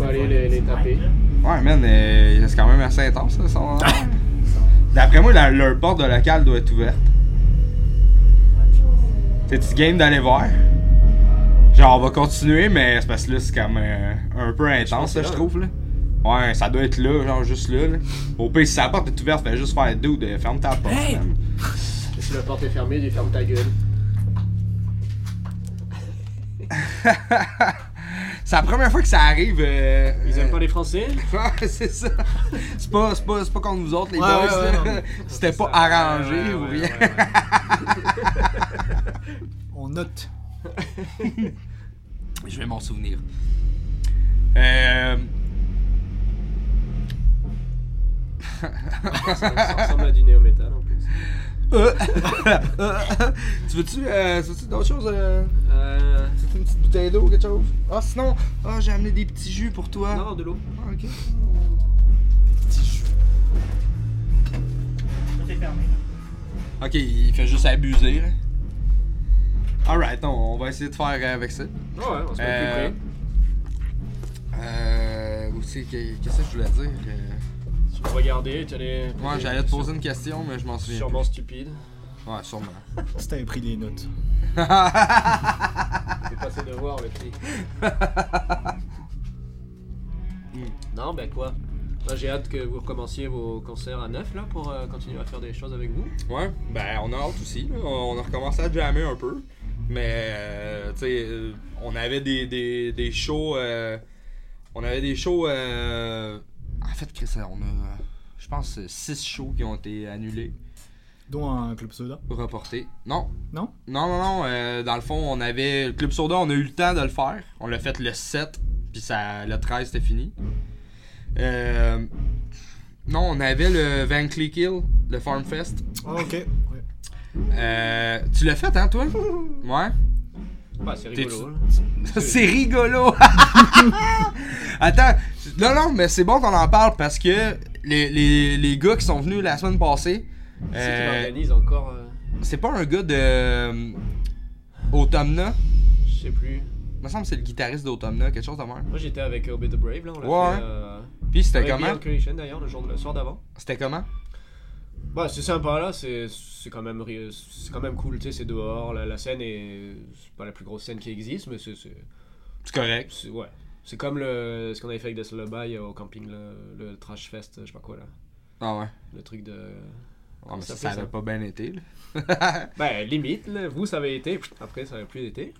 On de aller les- taper. Ouais, man, euh, c'est quand même assez intense, ça. son- <laughs> D'après moi, la- leur porte de local doit être ouverte. T'es-tu game d'aller voir? Genre, on va continuer, mais c'est parce que là, c'est comme euh, un peu intense, là, je trouve. Là. Ouais, ça doit être là, genre juste là. là. Au pire, si la porte est ouverte, fais juste faire dude, euh, ferme ta porte. Hey! man. Et <laughs> si la porte est fermée, tu fermes ta gueule. <laughs> c'est la première fois que ça arrive. euh, Ils aiment euh, pas les Français? <laughs> Ouais, c'est ça. C'est pas, c'est pas, c'est pas contre nous autres, les Ouais, boys. ouais, là. ouais, non. C'était pas Ça, arrangé ouais, ou ouais, rien. On note. <laughs> Je vais m'en souvenir. Euh... Ça, ça ressemble à du néo-métal en plus. euh, <laughs> tu veux-tu, euh, d'autres choses? Euh... Euh. une petite bouteille d'eau ou quelque chose? Ah, sinon, ah, j'ai amené des petits jus pour toi. Non, de l'eau. Ah, ok. Tout est fermé. Ok, il fait juste abuser. là. Alright, on, on va essayer de faire euh, avec ça. Ouais, ouais, on se met Euh, plus près. Euh. Aussi, que- qu'est-ce que je voulais dire? Euh, Tu peux regarder, tu as des. Ouais, j'allais te poser une question, mais je m'en souviens. Sûrement stupide. Ouais, sûrement. <laughs> Si t'avais pris des notes. <laughs> C'est passé de voir le petit. Non, ben quoi? Moi, J'ai hâte que vous recommenciez vos concerts à neuf là pour euh, continuer à faire des choses avec vous. Ouais, ben on a hâte aussi. On a recommencé à jammer un peu. Mais, euh, tu sais, euh, on avait des, des, des shows. euh, on avait des shows. euh, en fait, Chris, on a, je pense, 6 shows qui ont été annulés, Dont un club soda. reportés. Non, Non? non, non, non. dans le fond, on avait. Le Club Soda, on a eu le temps de le faire. On l'a fait le 7, puis ça, le 13, c'était fini. Euh, non, on avait le Van Cleek Hill, le Farm Fest. Ah, ok. Euh, tu l'as fait, hein, toi? <laughs> Ouais. Bah, c'est rigolo. <laughs> c'est rigolo! <laughs> Attends, non, non, mais c'est bon qu'on en parle parce que les, les, les gars qui sont venus la semaine passée, C'est qui euh, organise encore euh, c'est pas un gars de euh, Automna. Je sais plus. Il me semble que c'est le guitariste d'Automna, quelque chose de même. Moi j'étais avec Obey the Brave là, on l'a Ouais. fait. Euh, Puis c'était comment? Beyond Creation d'ailleurs, le, jour le soir d'avant. C'était comment? Bah c'est sympa là, c'est quand même ri- c'est quand même cool, tu sais, c'est dehors, la, la scène est c'est pas la plus grosse scène qui existe, mais c'est c'est C'est correct. c'est- ouais. C'est comme le ce qu'on avait fait avec Death Lullaby au camping le, le Trash Fest, je sais pas quoi là, Ah ouais. le truc de mais ça, Ça ça pas bien été, là. <laughs> ben limite là, vous ça avait été, après ça avait plus été.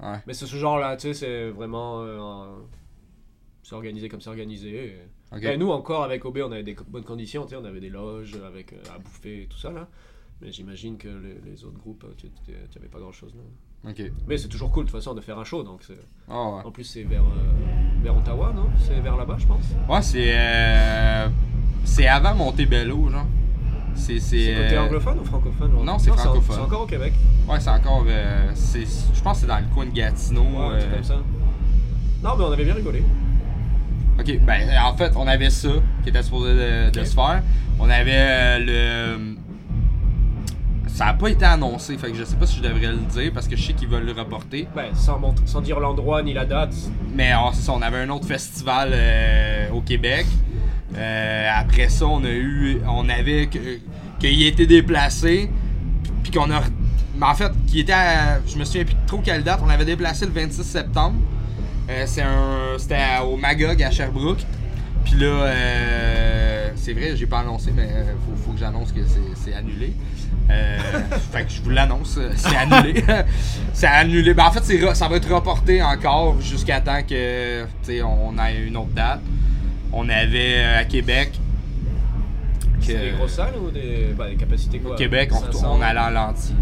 Ouais. Mais c'est ce genre là, tu sais, c'est vraiment euh, c'est organisé comme c'est organisé. et- Ok. Ben, nous encore avec OB on avait des bonnes conditions, on avait des loges avec euh, à bouffer et tout ça là. Mais j'imagine que les, les autres groupes, euh, tu tu- tu avais pas grand chose là. Mais c'est toujours cool de toute façon de faire un show, donc Ah ouais. en plus c'est vers, euh, vers Ottawa, non? C'est vers là-bas, je pense. Ouais, c'est. Euh, c'est avant Montebello, genre. C'est. Côté euh, anglophone ou francophone? Genre? non, c'est francophone. C'est encore au Québec. Ouais, c'est encore. euh, je pense que c'est dans le coin de Gatineau. Ouais, euh, comme ça. Non, mais on avait bien rigolé. Ok, ben en fait, on avait ça qui était supposé de, se faire. On avait euh, le. Ça a pas été annoncé, fait que je sais pas si je devrais le dire parce que je sais qu'ils veulent le reporter. Ben, sans, sans dire l'endroit ni la date. Mais oh, c'est ça, on avait un autre festival euh, au Québec. Euh, après ça, on a eu. On avait. Qu'il été déplacé. Puis qu'on a. Mais en fait, qui était à- Je me souviens plus trop quelle date. On avait déplacé le 26 septembre. Euh. C'était au Magog à Sherbrooke. Puis là, euh, c'est vrai, j'ai pas annoncé, mais euh, faut, faut que j'annonce que c'est- annulé. Euh, <laughs> fait que je vous l'annonce, c'est annulé. <laughs> c'est annulé. Ben, en fait, ça va être reporté encore jusqu'à temps que on ait une autre date. On avait à Québec. C'est des grosses salles ou des, ben, des capacités quoi? Au Québec, on, 500? retourne- on allait en lentille.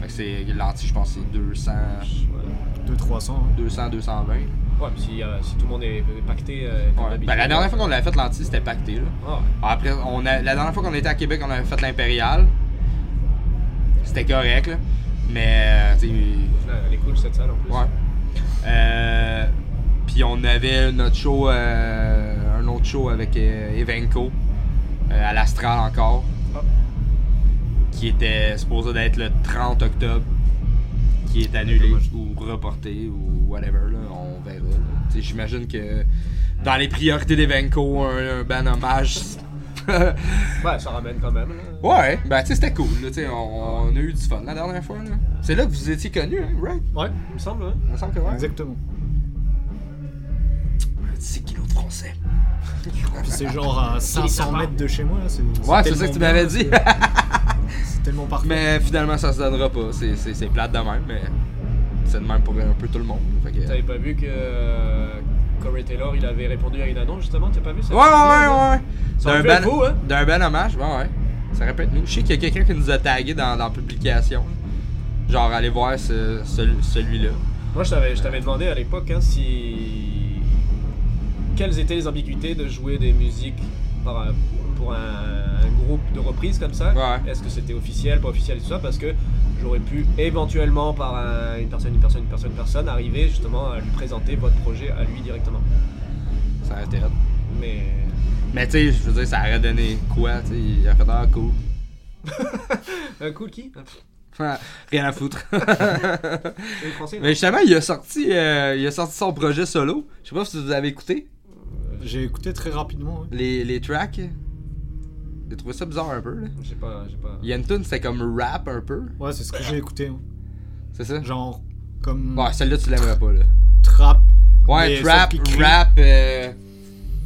Fait que c'est lentille, je pense c'est 200, Ouais, 200-300. hein. 200, 220. Ouais, mais si, euh, si tout le monde est est pacté. euh, Ouais. Ben, la dernière euh, fois qu'on l'avait fait lentille, c'était pacté. Là. Ah, ouais. Après, on a, la dernière fois qu'on était à Québec, on avait fait l'impérial. C'était correct, là. Mais, euh, tu sais, Là, Elle est cool cette salle en plus. ouais. Euh, Puis on avait notre show, euh, un autre show avec euh, Evenco, euh, à l'Astral encore, Ah. qui était supposé d'être le 30 octobre, qui est annulé ou reporté ou whatever, là, on verra. là. Tu sais, J'imagine que dans les priorités d'Evenco, un, un ban hommage, Ouais, <laughs> ça ramène quand même. là. Ouais, ben tu sais, c'était cool, là, tu sais, on, on a eu du fun la dernière fois, là. C'est là que vous étiez connus, hein, right? Ouais, Il me semble, hein. Il me semble que ouais. exactement. 10 kilos de français. C'est genre à 500 mètres de chez moi. là, C'est, Ouais, c'est ça que tu m'avais dit. <laughs> C'est, tellement parfait. mais finalement, ça se donnera pas. C'est, c'est, c'est plate de même, mais c'est de même pour un peu tout le monde. Fait que... T'avais pas vu que euh, Corey Taylor il avait répondu à une annonce justement? T'as pas vu ça? Ouais, ouais, ouais, ouais. D'un beau, hein? d'un ben hommage, ouais, ouais. Ça répète nous. Je sais qu'il y a quelqu'un qui nous a tagué dans, dans la publication. Genre, allez voir ce, ce- celui-là. Moi, je t'avais, je t'avais demandé à l'époque hein, si. Quelles étaient les ambiguïtés de jouer des musiques pour un, un groupe de reprises comme ça Ouais. Est-ce que c'était officiel, pas officiel et tout ça Parce que j'aurais pu éventuellement, par un- une personne, une personne, une personne, une personne, arriver justement à lui présenter votre projet à lui directement. Ça aurait été hot. Mais. Mais tu sais, je veux dire, ça aurait donné quoi, tu sais. Il a fait ah, cool. Un cool <laughs> qui? Rien à foutre. <laughs> Français Mais justement, il a sorti, euh, il a sorti son projet solo. Je sais pas si vous avez écouté J'ai écouté très rapidement. les, les tracks. J'ai trouvé ça bizarre un peu. Là. J'ai pas. J'ai pas. Il y a une tune, c'était comme rap un peu. Ouais, c'est ce que j'ai écouté. C'est ça? Genre, comme Ouais, celle-là, tu l'aimerais pas là. trap. Ouais, Mais trap, sauf qu'il crie. rap. Euh...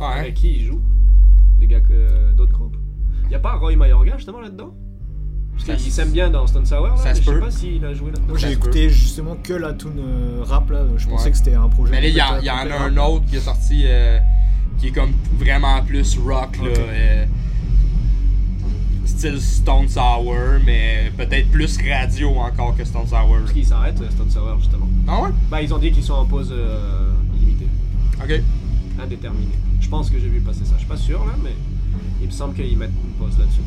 Ouais. Avec qui il joue? Des gars que. d'autres groupes Y a pas Roy Mayorga justement là-dedans? Parce Ça qu'il se- s'aime bien dans Stone Sour, là, Ça mais se je sais peut. pas s'il a joué là-dedans. Moi, j'ai écouté justement que la tune euh, rap là. Je pensais Ouais. que c'était un projet. Mais là, il y, en- complet- il y en complet a un autre qui est sorti euh, qui est comme vraiment plus rock, là. Ok. euh, style Stone Sour, mais peut-être plus radio encore que Stone Sour. Parce qu'il s'arrête, euh, Stone Sour justement. Ah ouais? Bah, ils ont dit qu'ils sont en pause euh, illimitée, Ok. indéterminée. Je pense que j'ai vu passer ça. Je suis pas sûr là, mais il me semble qu'ils mettent une pause là-dessus.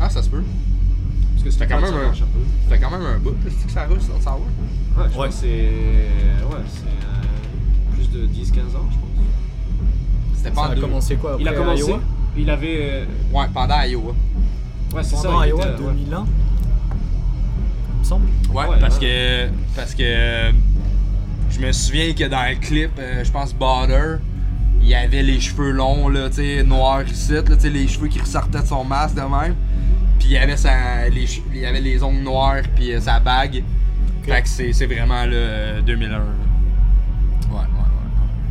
Ah, ça se peut. Parce que c'est quand même un-. Ça fait quand même un bout, là, c'est que ça roule Stone Sour? Ouais, je Ouais. c'est. Ouais, c'est euh, plus de 10-15 ans, je pense. C'était Ça pas en a deux. commencé quoi Il a après commencé. Iowa? Il avait. euh, Ouais, pendant Iowa. Ouais, c'est ça. Iowa était, ouais. 2001 Il me semble. Ouais, Ouais, parce ouais. que parce que euh, je me souviens que dans le clip, euh, je pense Butter, il y avait les cheveux longs là, tu sais, noirs ici, là, tu sais, les cheveux qui ressortaient de son masque de même. Puis il y avait sa, les, il avait les ongles noirs puis euh, sa bague. Fait que c'est c'est vraiment le euh, 2001.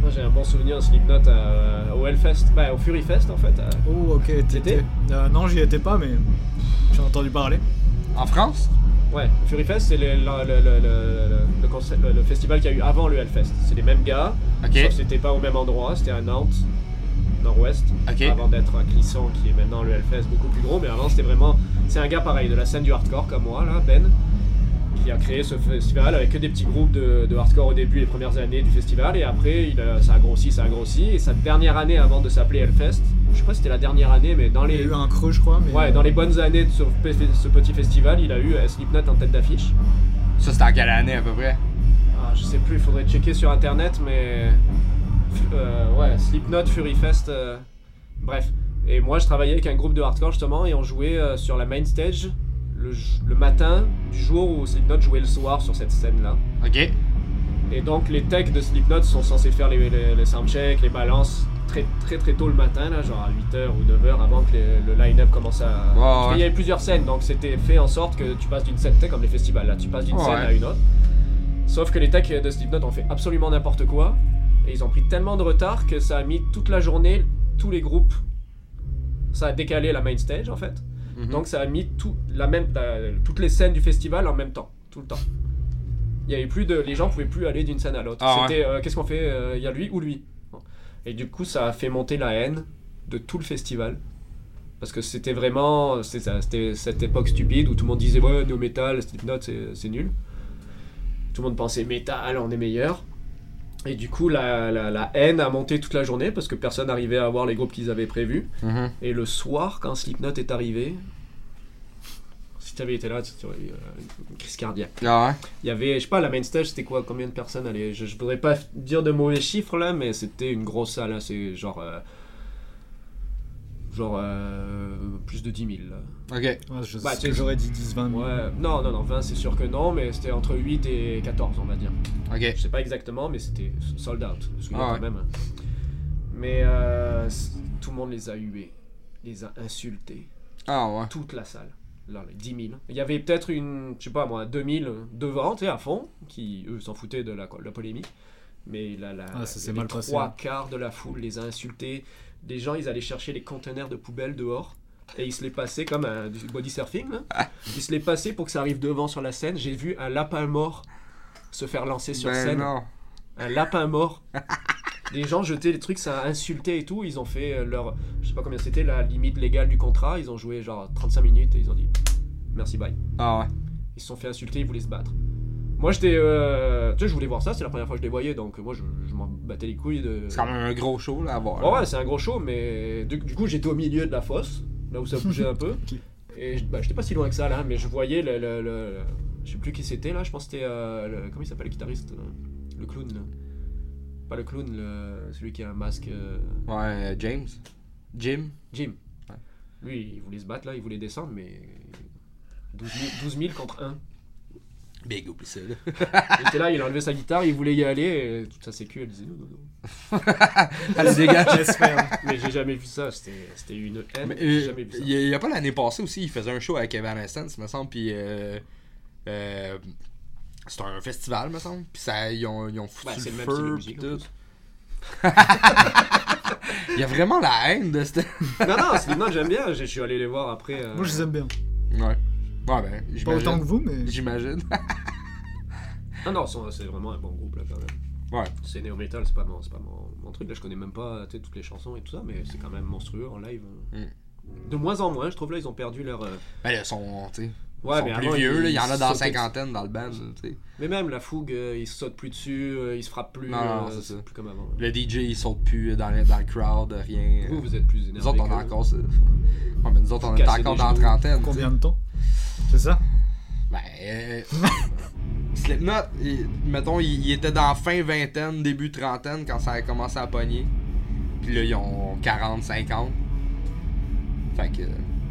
Moi j'ai un bon souvenir de Slipknot à- au Hellfest, bah au Fury Fest en fait. à- Oh, ok, t'étais. Euh, non, j'y étais pas, mais j'ai entendu parler. En France? Ouais, Fury Fest c'est le, le, le, le, le- le concept- le- le festival qu'il y a eu avant le Hellfest. C'est les mêmes gars, Ok. sauf que c'était pas au même endroit, c'était à Nantes, nord-ouest, avant d'être à Clisson qui est maintenant le Hellfest beaucoup plus gros, mais avant c'était vraiment. C'est un gars pareil de la scène du hardcore comme moi là, Ben, qui a créé ce festival avec que des petits groupes de, de hardcore au début, les premières années du festival, et après il a- ça a grossi, ça a grossi, et sa dernière année avant de s'appeler Hellfest, je sais pas si c'était la dernière année, mais dans Il y les. a eu un creux, je crois. Mais Ouais, dans les bonnes années de ce, pe- ce petit festival, il a eu euh, Slipknot en tête d'affiche. Ça c'était en quelle année à peu près? Ah, je sais plus, il faudrait checker sur internet, mais. euh, ouais, Slipknot, Fury Fest. euh, Bref. Et moi, je travaillais avec un groupe de hardcore justement, et on jouait euh, sur la main stage le, le matin du jour où Slipknot jouait le soir sur cette scène-là. Ok. Et donc, les techs de Slipknot sont censés faire les, les, les soundchecks, les balances très très très tôt le matin, là, genre à 8h ou 9h avant que les- le line-up commence à. Parce ouais. qu'il y avait plusieurs scènes, donc c'était fait en sorte que tu passes d'une scène, comme les festivals, là, tu passes d'une scène à une autre. Sauf que les techs de Slipknot ont fait absolument n'importe quoi, et ils ont pris tellement de retard que ça a mis toute la journée, tous les groupes. Ça a décalé la main stage en fait. Mhm. Donc ça a mis tout, la même, la- toutes les scènes du festival en même temps, tout le temps. Il y avait plus de, les gens pouvaient plus aller d'une scène à l'autre. Ah ouais. C'était, euh, qu'est-ce qu'on fait euh, Il y a lui ou lui. Et du coup, ça a fait monter la haine de tout le festival. Parce que c'était vraiment, c'était cette époque stupide où tout le monde disait ouais, no metal, Slipknot, c'est c'est nul. Tout le monde pensait métal, on est meilleur. Et du coup, la, la, la haine a monté toute la journée parce que personne n'arrivait à voir les groupes qu'ils avaient prévus. Mhm. Et le soir, quand Slipknot est arrivé, si tu avais été là, tu aurais eu euh, une crise cardiaque. Ah ouais? Il y avait, je sais pas, la main stage, c'était quoi? Combien de personnes? Allaient je, je voudrais pas dire de mauvais chiffres là, mais c'était une grosse salle. C'est genre. euh, genre. euh, plus de 10 000. là. Ok. Ouais, je Bah, sais tu- que j'aurais dit 10-20 000. Ouais, non, non, non, 20 c'est sûr que non, mais c'était entre 8 et 14, on va dire. Ok. Je sais pas exactement, mais c'était sold out. Parce Ah quand ouais. même. Mais euh, tout le monde les a hués. les a insultés. Ah ouais. Toute la salle. Là, les 10 000. Il y avait peut-être une, je sais pas moi, 2000 devant, tu sais, à fond, qui eux s'en foutaient de la, de la polémique. Mais là, là, Ah, ça mal passé, trois hein. quarts de la foule les a insultés. Les gens, ils allaient chercher les conteneurs de poubelle dehors. Et ils se les passaient comme un du body surfing. là. Ils se les passaient pour que ça arrive devant sur la scène. J'ai vu un lapin mort se faire lancer sur Ben scène. non. Un lapin mort. <laughs> Les gens jetaient les trucs, ça a insulté et tout. Ils ont fait euh, leur. Je sais pas combien c'était la limite légale du contrat. Ils ont joué genre 35 minutes et ils ont dit merci, bye. Ah ouais. Ils se sont fait insulter, ils voulaient se battre. Moi j'étais. euh, Tu sais, je voulais voir ça, c'est la première fois que je les voyais donc moi je, je m'en battais les couilles de. C'est quand même un gros show là à voir. Ouais, ouais, c'est un gros show, mais du, du coup j'étais au milieu de la fosse, là où ça bougeait un peu. <laughs> Et je- bah, j'étais pas si loin que ça là, mais je voyais le. le, le- je sais plus qui c'était là, je pense que c'était. euh, le- comment il s'appelle le guitariste euh, Le clown là. Pas le clown, le- celui qui a un masque. euh, Ouais, James. Jim. Jim. Ouais. Lui, il voulait se battre là, il voulait descendre, mais. 12 000, 12 000 contre 1. Big, oublie ça là. Il était là, il a enlevé sa guitare, il voulait y aller, et toute sa sécu, elle disait non, non, non. Dégage. J'espère. Mais j'ai jamais vu ça, c'était c'était une haine, euh, jamais vu ça. il y, a- il pas l'année passée aussi, il faisait un show avec Evanescence, me semble, puis euh, euh, c'était un festival, me semble, puis ça, ils ont, ils ont foutu Ouais, c'est le le feu, puis tout. Il y a vraiment la haine de cette... Non, non, Slipknot, j'aime bien, je suis allé les voir après. euh, Moi, je les aime bien. Ouais. Ouais, ben, Pas autant que vous, mais. J'imagine. Ah <laughs> non, c'est c'est vraiment un bon groupe là quand même. Ouais. C'est néo metal, c'est pas, mon, c'est pas mon, mon truc, là je connais même pas toutes les chansons et tout ça, mais c'est quand même monstrueux en live. Mm. De moins en moins, je trouve là, ils ont perdu leur. euh, Ben, ils sont, tu sais, Ouais, ils sont mais plus avant, vieux, ils- là. il y en a ils dans la cinquantaine dans le band, tu sais. Mais même la fougue, euh, ils se sautent plus dessus, euh, ils se frappent plus. Non, non, euh, c'est ça. plus comme avant. Le DJ, il saute plus dans le, dans le crowd, rien. Vous, vous êtes plus énervé. Nous autres, on est encore ça. Ouais, mais nous autres, on est encore dans la trentaine. Combien de temps? C'est ça? Ben, euh, <laughs> Slipknot, il- mettons, il, il était dans fin vingtaine, début trentaine quand ça a commencé à pogner. Puis là, ils ont 40, 50. Fait que,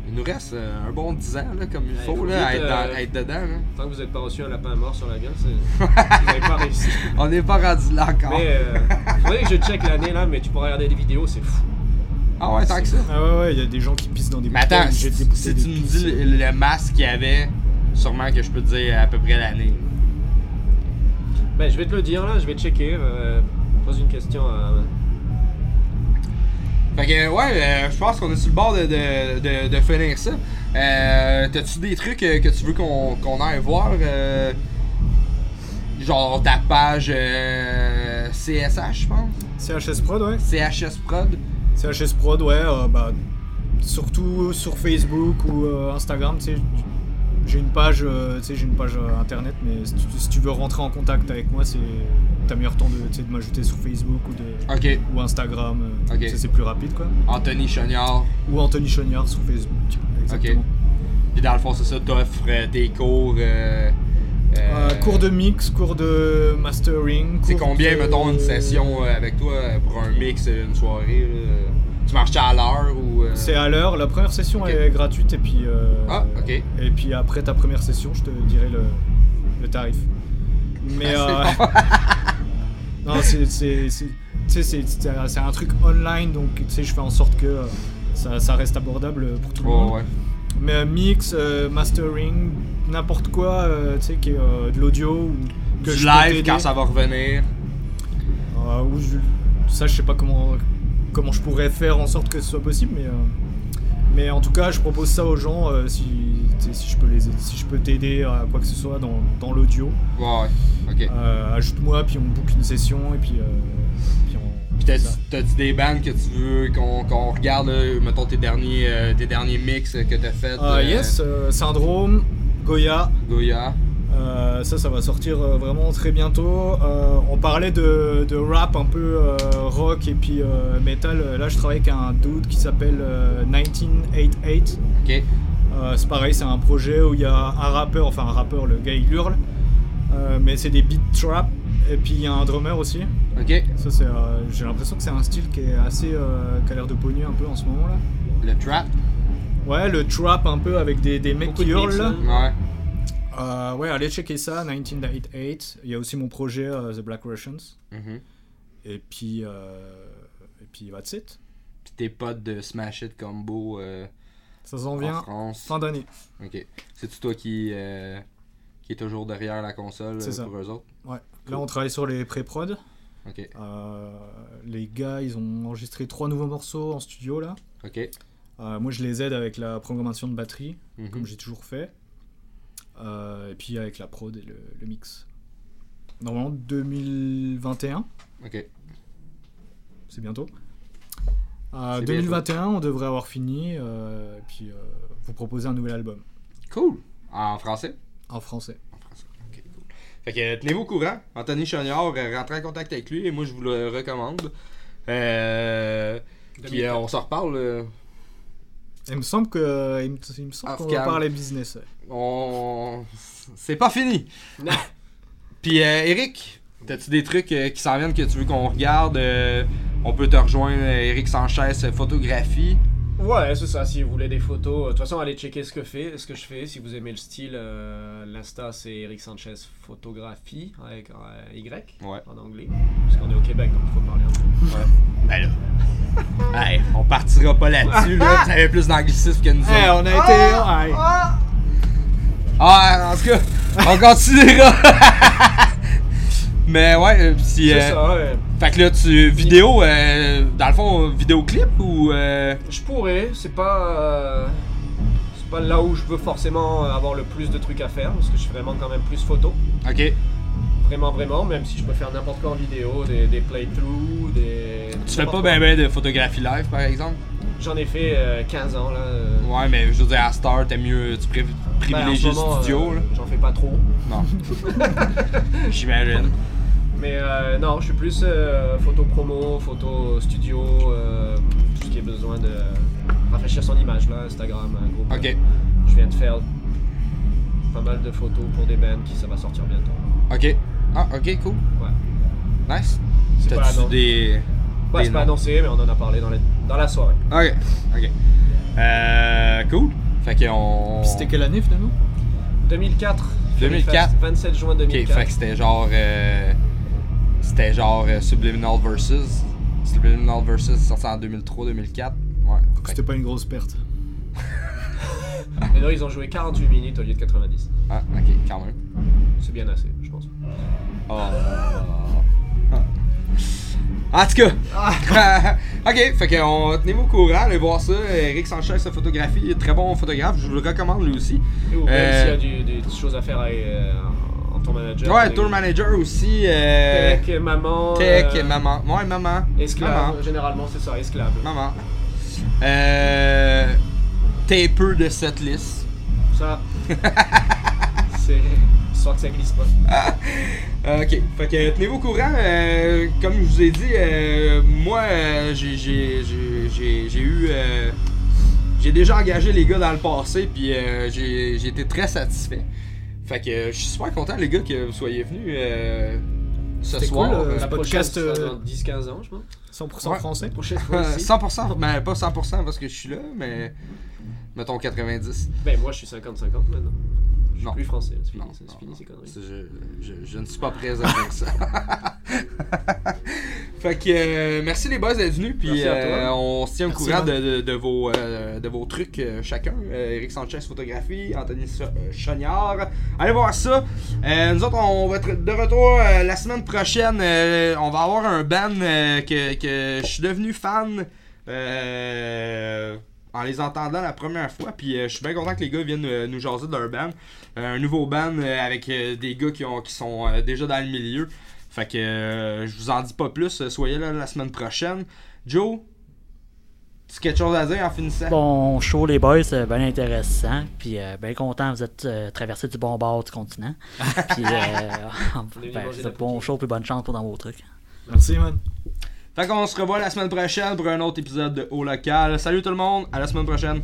il nous reste euh, un bon 10 ans, là, comme il faut, là, à dites, être, dans- euh, à être dedans. Là. Tant que vous n'êtes pas reçu un lapin mort sur la gueule, c'est- <laughs> vous n'avez pas réussi. On n'est pas rendu là encore. Mais euh, <laughs> faudrait que je check l'année là, mais tu pourras regarder des vidéos, c'est fou. Ah ouais, tant que ça. Ah ouais, ouais, il y a des gens qui pissent dans des Mais attends, bouteilles, si, des si tu me dis le, le masque qu'il y avait, sûrement que je peux te dire à peu près l'année. Ben, je vais te le dire là, je vais checker. Euh, pose une question à. Fait que, ouais, euh, je pense qu'on est sur le bord de, de, de, de finir ça. Euh, T'as-tu des trucs euh, que tu veux qu'on qu'on aille voir euh, Genre ta page euh, CSH, je pense? CHS Prod, ouais. CHS Prod CHS Prod, ouais, euh, bah, surtout sur Facebook ou euh, Instagram, tu sais, j'ai une page, euh, tu sais, j'ai une page internet, mais si tu, si tu veux rentrer en contact avec moi, c'est t'as meilleur temps de, de m'ajouter sur Facebook ou de Ok. ou Instagram, Ok. tu sais, c'est plus rapide quoi. Anthony Chognard. Ou Anthony Chognard sur Facebook, exactement. Puis dans le fond, c'est ça, t'offres tes cours. Euh, euh, cours de mix, cours de mastering. C'est combien, de- mettons, une session euh, avec toi pour un mix, une soirée là? Tu marches à l'heure ou. euh, C'est à l'heure. La première session est gratuite et puis. euh, Ah, ok. Et puis après ta première session, je te dirai le, le tarif. Mais Ah, euh, non, c'est un- truc online, donc tu sais, je fais en sorte que ça, ça reste abordable pour tout le monde. Ouais, ouais. Mais euh, mix, euh, mastering, n'importe quoi, euh, tu sais, qui est de l'audio ou que Du je live quand ça va revenir. Euh, ou je- ça, je sais pas comment, comment je pourrais faire en sorte que ce soit possible, mais, mais en tout cas, je propose ça aux gens euh, si, si je peux les, si je peux t'aider à quoi que ce soit dans, dans l'audio. Ouais, ouais. Ok. Euh, Ajoute-moi, puis on book une session et puis, euh, puis on. Puis t'as-tu des bands que tu veux qu'on regarde, là, mettons tes derniers, euh, tes derniers mix que t'as fait Ah, yes, euh, Syndrome, Goya. Goya. Euh, ça, ça va sortir euh, vraiment très bientôt. Euh, on parlait de, de rap un peu euh, rock et puis euh, metal. Là, je travaille avec un dude qui s'appelle euh, 1988. Ok. Euh, c'est pareil, c'est un projet où il y a un rappeur, enfin un rappeur, le gars il hurle, Euh, mais c'est des beat trap. Et puis il y a un drummer aussi. Ok. Ça, c'est, euh, j'ai l'impression que c'est un style qui est assez, euh, qui a l'air de pogner un peu en ce moment là. Le trap? Ouais, le trap un peu avec des, des mecs Beaucoup qui de hurlent mix, là. hein. Ouais. Euh, ouais, allez checker ça, 1988. Il y a aussi mon projet euh, The Black Russians. Mhm. Et puis, euh, et puis that's it. Puis tes potes de Smash It Combo euh, Ça s'en en vient France. fin d'année. Ok. C'est-tu toi qui, euh, qui est toujours derrière la console C'est euh, ça. pour eux autres? Ouais. Là, on travaille sur les pré-prod. Euh, les gars, ils ont enregistré trois nouveaux morceaux en studio là. Ok. Euh, moi, je les aide avec la programmation de batterie, Mhm. comme j'ai toujours fait. Euh, et puis avec la prod et le, le mix. Normalement 2021, Ok. c'est bientôt. Euh, C'est 2021, on devrait avoir fini. euh, et puis euh, vous proposer un nouvel album Cool. En français? en français. En français. Ok, cool. Fait que tenez-vous au courant. Anthony Chagnard, euh, rentrez en contact avec lui et moi je vous le recommande. Euh, puis euh, on s'en reparle. euh, Il me semble que il me, il me semble qu'on va parler business. on... C'est pas fini. Non. <laughs> Puis euh, Eric, t'as-tu des trucs euh, qui s'en viennent que tu veux qu'on regarde? Euh, On peut te rejoindre, Eric Sanchez, photographie. Ouais, c'est ça. Si vous voulez des photos, euh, de toute façon, allez checker ce que, fait, ce que je fais. Si vous aimez le style, euh, l'Insta, c'est Eric Sanchez Photographie avec un Y Ouais. en anglais. Parce qu'on est au Québec, donc il faut parler un peu. Ben là. <laughs> Hey, on partira pas là-dessus, là. Vous avez plus d'anglicisme que nous autres. Eh, on a été. ouais. Ah, en tout cas, on continuera. <laughs> Mais ouais, euh, si. C'est euh, ça, ouais. Fait que là, tu. Vidéo, euh, dans le fond, vidéoclip ou. euh, Je pourrais, c'est pas. euh, c'est pas là où je veux forcément avoir le plus de trucs à faire, parce que je suis vraiment quand même plus photo. Ok. Vraiment, vraiment, même si je peux faire n'importe quoi en vidéo, des, des playthroughs, des. Tu fais pas n'importe ben quoi. ben de photographie live, par exemple? J'en ai fait euh, 15 ans là. euh, Ouais, mais je veux dire, à Star, t'aimes mieux. Tu ben, en privilégies ce le moment, studio, euh, là. J'en fais pas trop. Non. <laughs> J'imagine. Mais euh, non, je suis plus euh, photo promo, photo studio, euh, tout ce qui est besoin de rafraîchir son image là, Instagram, un groupe. Ok. Je viens de faire pas mal de photos pour des bands qui ça va sortir bientôt. Ok. Ah, ok, cool. Ouais. Nice. C'est pas, T'as-tu annon- des. Ouais, des c'est pas annoncé, mais on en a parlé dans, les- dans la soirée. Ok. Ok. Euh. Cool. Fait que on. Puis C'était quelle année finalement? 2004. 2004. Fest, 27 juin Ok, 2004. fait que c'était genre. euh, c'était genre euh, Subliminal Versus. Subliminal Versus est sorti en 2003-2004. Ouais. C'était pas une grosse perte. Et là, ils ont joué 48 minutes au lieu de 90. que- Ah, ok, quand même. C'est bien assez, je pense. Oh. En tout cas, <laughs> ok, fait que on tenez-vous au courant, allez voir ça. Eric Sanchez, sa photographie, très bon photographe, je vous le recommande lui aussi. Et Euh, s'il y a du- des choses à faire avec, euh, en tour manager. Ouais, tour manager aussi. Euh, Tech, maman. tech, euh, maman. Ouais, maman. Esclave, Maman. généralement c'est ça, esclave. Maman. Euh, taper de cette liste. Ça. <laughs> c'est. Histoire que ça glisse pas. Euh, ok, fait que tenez-vous au courant. euh, comme je vous ai dit, euh, moi, j'ai- j'ai j'ai- j'ai- j'ai eu. euh, j'ai déjà engagé les gars dans le passé, puis j'ai j'ai été très satisfait. Fait que euh, je suis super content, les gars, que vous soyez venus euh, ce soir. cool, euh, Euh, La podcast, euh, dans 10-15 ans, je pense. 100% Ouais. français. Prochaine <laughs> fois euh, aussi. 100%, mais pas 100% parce que je suis là, mais mettons 90. Ben, moi je suis 50-50 maintenant. Je suis plus français, c'est fini, Non, c'est non, fini non. ces conneries. Je, je- je ne suis pas présent pour ça. <laughs> fait que euh, merci les boys d'être venus. Puis euh, on se tient au courant de, man. de- de vos, euh, de vos trucs chacun. Eric Sanchez photographie, Anthony Chagnard. Allez voir ça. Nous autres, on va être de retour la semaine prochaine. On va avoir un euh, que, que je suis devenu fan. euh, en les entendant la première fois, puis euh, je suis bien content que les gars viennent euh, nous jaser de leur band. Euh, un nouveau band euh, avec euh, des gars qui, ont, qui sont euh, déjà dans le milieu. Fait que euh, je vous en dis pas plus. Soyez là la semaine prochaine. Joe, tu as quelque chose à dire en finissant? Bon show, les boys, c'est bien intéressant. Puis euh, bien content, vous êtes euh, traversé du bon bord du continent. <laughs> Puis euh, <laughs> ben, bon show, puis bonne chance pour dans vos trucs. Merci, man. Fait qu'on se revoit la semaine prochaine pour un autre épisode de Au Local. Salut tout le monde, à la semaine prochaine.